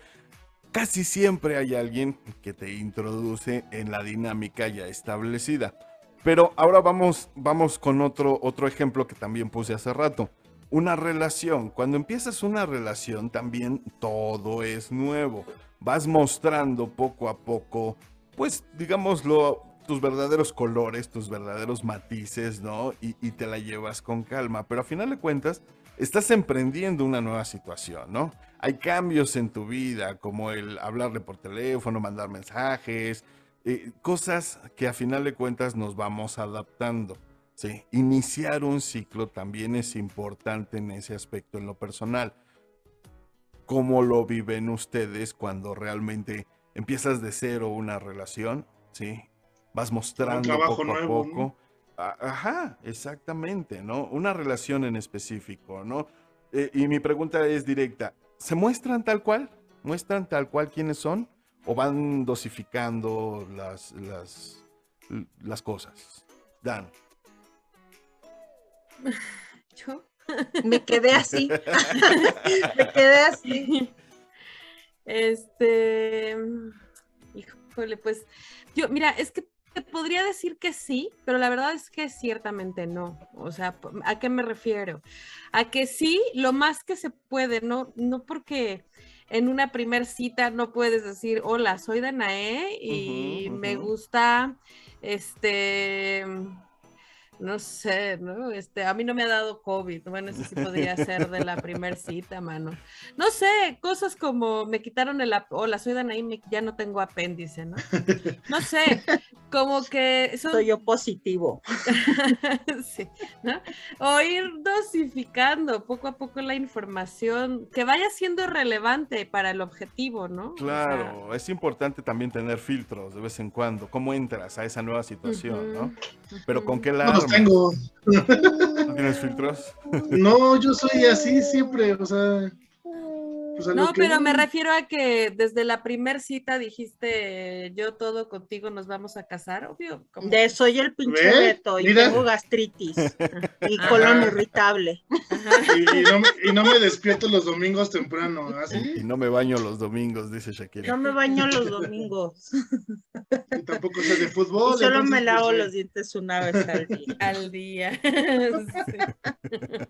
Casi siempre hay alguien que te introduce en la dinámica ya establecida. Pero ahora vamos, vamos con otro, otro ejemplo que también puse hace rato. Una relación. Cuando empiezas una relación también todo es nuevo. Vas mostrando poco a poco, pues digámoslo, tus verdaderos colores, tus verdaderos matices, ¿no? Y, te la llevas con calma. Pero a final de cuentas, estás emprendiendo una nueva situación, ¿no? Hay cambios en tu vida, como el hablarle por teléfono, mandar mensajes, eh, cosas que a final de cuentas nos vamos adaptando. ¿Sí? Iniciar un ciclo también es importante en ese aspecto, en lo personal. ¿Cómo lo viven ustedes cuando realmente empiezas de cero una relación? ¿sí? Vas mostrando poco a poco. Ajá, exactamente, ¿no? Una relación en específico, ¿no? Eh, y mi pregunta es directa, ¿se muestran tal cual? ¿Muestran tal cual quiénes son? ¿O van dosificando las, las, las cosas? Dan. Yo. Me quedé así. Me quedé así. Este, híjole, pues yo, mira, es que te podría decir que sí, pero la verdad es que ciertamente no. O sea, ¿a qué me refiero? A que sí, lo más que se puede, no, no porque en una primer cita no puedes decir, hola, soy Danae y me gusta, este, no sé, ¿no? Este, a mí no me ha dado COVID. Bueno, eso sí podría ser de la primer cita, mano. No sé, cosas como me quitaron el, ap- hola, soy Danaí, ya no tengo apéndice, ¿no? No sé, como que son Soy yo positivo. sí, ¿no? O ir dosificando poco a poco la información que vaya siendo relevante para el objetivo, ¿no? O sea, Claro, es importante también tener filtros de vez en cuando. ¿Cómo entras a esa nueva situación, no? Pero ¿con qué la los armas? Tengo. ¿No tienes filtros? No, yo soy así siempre, o sea. Pues, a lo No, que pero me refiero a que desde la primer cita dijiste, yo todo contigo nos vamos a casar, obvio. como De soy el pinche ¿Ve? Beto y Mira. tengo gastritis y Ajá. colon irritable. Y, y no, me- y no me despierto los domingos temprano, Y, así. y no me baño los domingos, dice Shakira. No me baño los domingos. Y tampoco sé de Y fútbol. solo entonces, me lavo pues, los dientes una vez al día. al día. Sí.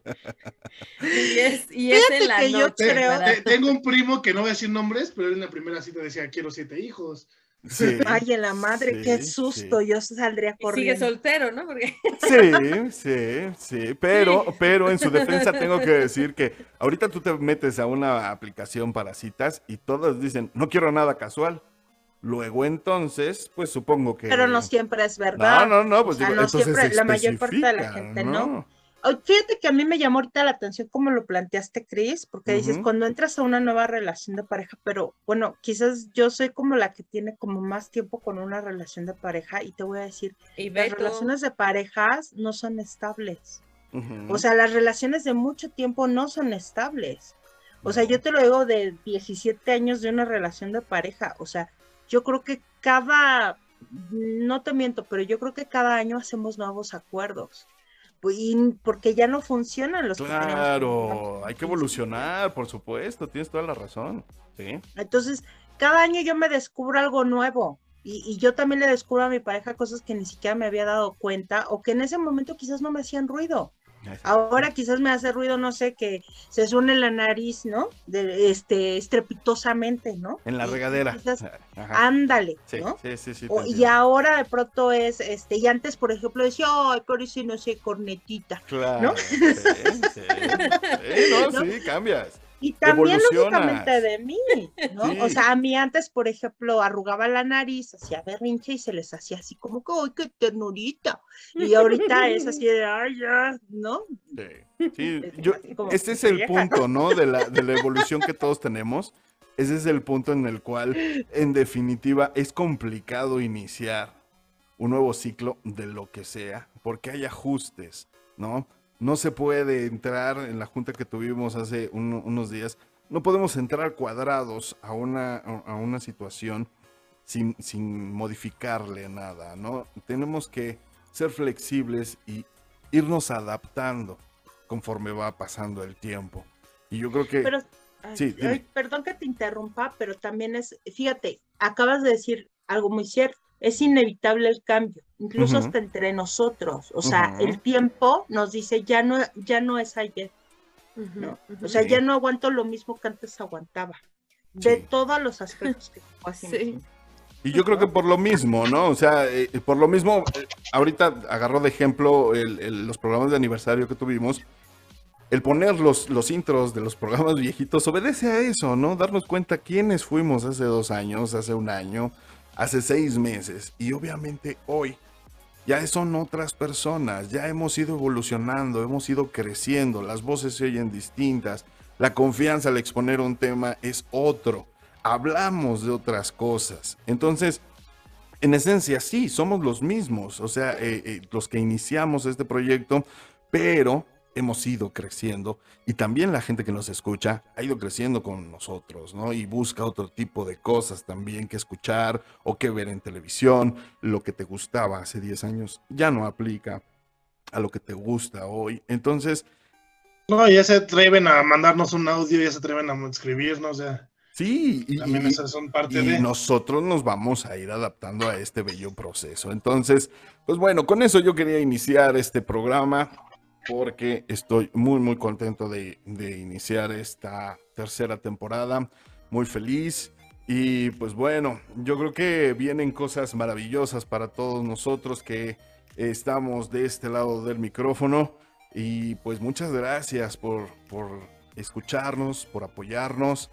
Y es, y es en la que yo noche. Te- creo- te- tengo un primo que no voy a decir nombres, pero él en la primera cita decía quiero siete hijos. Sí, Ay, en la madre, qué Sí, susto. Yo saldría y sigue corriendo. soltero, ¿no? Porque sí, sí, sí. Pero, pero en su defensa tengo que decir que ahorita tú te metes a una aplicación para citas y todas dicen, no quiero nada casual. Luego entonces, pues supongo que... Pero no siempre es verdad. No, no, no, pues O sea, digo, no entonces siempre, la mayor parte de la gente no. Fíjate que a mí me llamó ahorita la atención cómo lo planteaste, Cris, porque dices, cuando entras a una nueva relación de pareja, pero bueno, quizás yo soy como la que tiene como más tiempo con una relación de pareja y te voy a decir, y las relaciones de parejas no son estables. O sea, las relaciones de mucho tiempo no son estables. O sea, yo te lo digo de 17 años de una relación de pareja. O sea, yo creo que cada, no te miento, pero yo creo que cada año hacemos nuevos acuerdos. Pues, y porque ya no funcionan los que Claro, hay que Sí, sí. evolucionar, por supuesto, tienes toda la razón. Sí. Entonces, cada año yo me descubro algo nuevo. Y, y yo también le descubro a mi pareja cosas que ni siquiera me había dado cuenta o que en ese momento quizás no me hacían ruido. Ahora quizás me hace ruido, no sé, que se suene la nariz, ¿no? De, este, estrepitosamente, ¿no? En la regadera. quizás, ándale, Sí, ¿no? sí, sí, sí. te O- y ahora de pronto es, este, y antes, por ejemplo, decía, ay, pero si no sé, cornetita. Claro, ¿no? sí, sí. Sí, no, ¿No? sí, cambias. Y también lógicamente de mí, ¿no? O sea, a mí antes, por ejemplo, arrugaba la nariz, hacía berrinche y se les hacía así como que, ¡ay, qué ternurita! Y ahorita es así de, ¡ay, ya! ¿No? Sí, sí, yo, este es el punto, ¿no? De la, de la evolución que todos tenemos. Ese es el punto en el cual, en definitiva, es complicado iniciar un nuevo ciclo de lo que sea, porque hay ajustes, ¿no? No se puede entrar en la junta que tuvimos hace unos días. No podemos entrar cuadrados a una, a una situación sin, sin modificarle nada, ¿no? Tenemos que ser flexibles y irnos adaptando conforme va pasando el tiempo. Y yo creo que... Pero, sí, perdón que te interrumpa, pero también es, fíjate, acabas de decir algo muy cierto, es inevitable el cambio, incluso hasta entre nosotros, o sea, el tiempo nos dice, ya no, ya no es ayer, ¿no? O sea, ya no aguanto lo mismo que antes aguantaba, de todos los aspectos que Sí. Y yo creo que por lo mismo, ¿no? O sea, eh, por lo mismo, eh, ahorita agarró de ejemplo los programas de aniversario que tuvimos. El poner los, los intros de los programas viejitos obedece a eso, ¿no? Darnos cuenta quiénes fuimos hace dos años, hace un año, hace seis meses. Y obviamente hoy ya son otras personas, ya hemos ido evolucionando, hemos ido creciendo, las voces se oyen distintas, la confianza al exponer un tema es otro hablamos de otras cosas. Entonces, en esencia, sí, somos los mismos, o sea, eh, eh, los que iniciamos este proyecto, pero hemos ido creciendo y también la gente que nos escucha ha ido creciendo con nosotros, ¿no? Y busca otro tipo de cosas también que escuchar o que ver en televisión. Lo que te gustaba hace 10 años ya no aplica a lo que te gusta hoy. Entonces... No, ya se atreven a mandarnos un audio, ya se atreven a escribirnos, ya. Sí, y, nosotros nos vamos a ir adaptando a este bello proceso. Entonces, pues bueno, con eso yo quería iniciar este programa porque estoy muy, muy contento de, iniciar esta tercera temporada, muy feliz. Y pues bueno, yo creo que vienen cosas maravillosas para todos nosotros que estamos de este lado del micrófono. Y pues muchas gracias por, por escucharnos, por apoyarnos.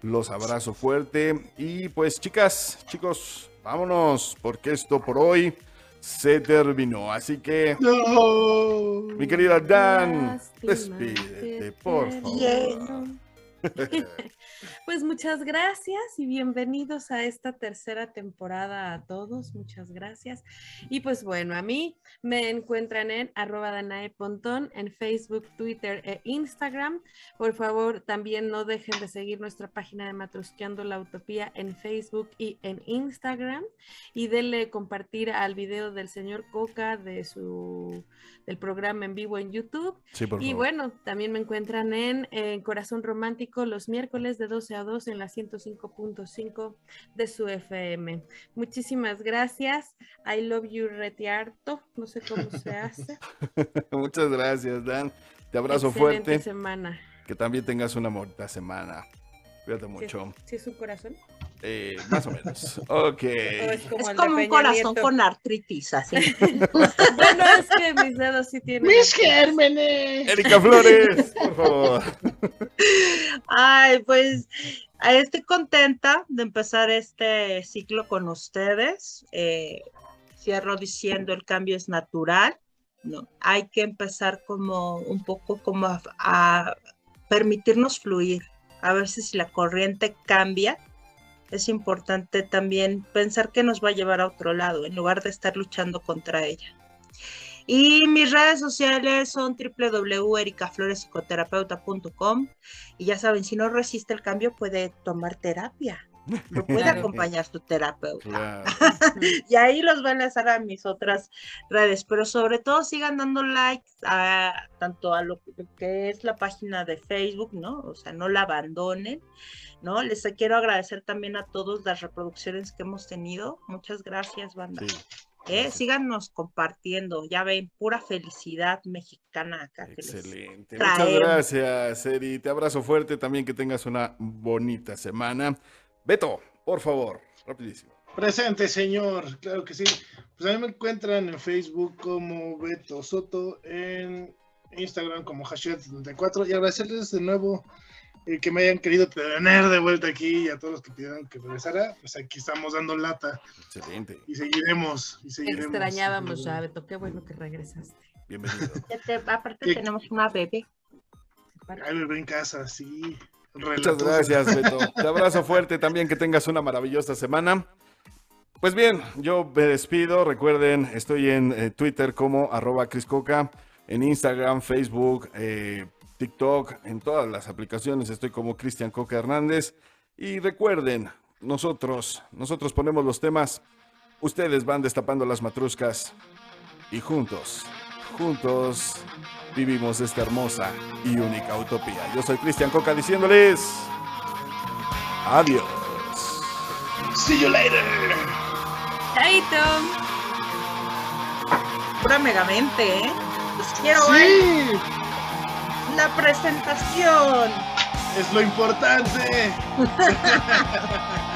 Los abrazo fuerte. Y pues chicas, chicos, vámonos, porque esto por hoy se terminó. Así que, mi querida Dan, despídete, por favor. Pues muchas gracias y bienvenidos a esta tercera temporada a todos. Muchas gracias. Y pues bueno, a mí me encuentran en arroba Danae Pontón en Facebook, Twitter e Instagram. Por favor, también no dejen de seguir nuestra página de Matrusqueando la Utopía en Facebook y en Instagram. Y denle compartir al video del señor Coca de su del programa en vivo en YouTube. y bueno, también me encuentran en, en Corazón Romántico los miércoles de 12 a 2 en la 105.5 de su FM. Muchísimas gracias. I love you retiarto. No sé cómo se hace. Muchas gracias, Dan. Te abrazo Excelente fuerte. semana. Que también tengas una bonita semana. Cuídate mucho. ¿Sí es su corazón? Eh, más o menos. Ok. Es como, un corazón con artritis, así. bueno, es que mis dedos sí tienen. ¡Mis gérmenes! Erika Flores, por favor. Ay, pues estoy contenta de empezar este ciclo con ustedes. Eh, cierro diciendo el cambio es natural. No, hay que empezar como un poco como a permitirnos fluir, a ver si la corriente cambia es importante también pensar que nos va a llevar a otro lado en lugar de estar luchando contra ella. Y mis redes sociales son www.ericaflorespsicoterapeuta.com y ya saben, si no resiste el cambio puede tomar terapia. Lo puede acompañar su terapeuta. y ahí los van a hacer a mis otras redes, pero sobre todo sigan dando likes a tanto a lo que es la página de Facebook, ¿no? O sea, no la abandonen. ¿no? Les quiero agradecer también a todos las reproducciones que hemos tenido. Muchas gracias, banda. ¿Eh? Síganos compartiendo, ya ven, pura felicidad mexicana acá. Excelente. Muchas gracias, Eri. Te abrazo fuerte también, que tengas una bonita semana. Beto, por favor, rapidísimo. Presente, señor, claro que sí. Pues a mí me encuentran en Facebook como Beto Soto, en Instagram como Hashiat74 y agradecerles de nuevo que me hayan querido tener de vuelta aquí y a todos los que pidieron que regresara, pues aquí estamos dando lata. Excelente. Y seguiremos, y seguiremos. Extrañábamos ya, Beto, qué bueno que regresaste. Bienvenido. aparte tenemos una bebé. Hay bebé en casa, sí. Muchas gracias, Beto. Te abrazo fuerte también, que tengas una maravillosa semana. Pues bien, yo me despido. Recuerden, estoy en eh, Twitter como arroba Criscoca. en Instagram, Facebook, eh, TikTok, en todas las aplicaciones estoy como Cristian Coca Hernández. Y recuerden, nosotros, nosotros ponemos los temas, ustedes van destapando las matruscas y juntos, juntos vivimos esta hermosa y única utopía. Yo soy Cristian Coca diciéndoles adiós. See you later. Chaito. Pura megamente, ¿eh? Los quiero Sí, ver. La presentación. es lo importante.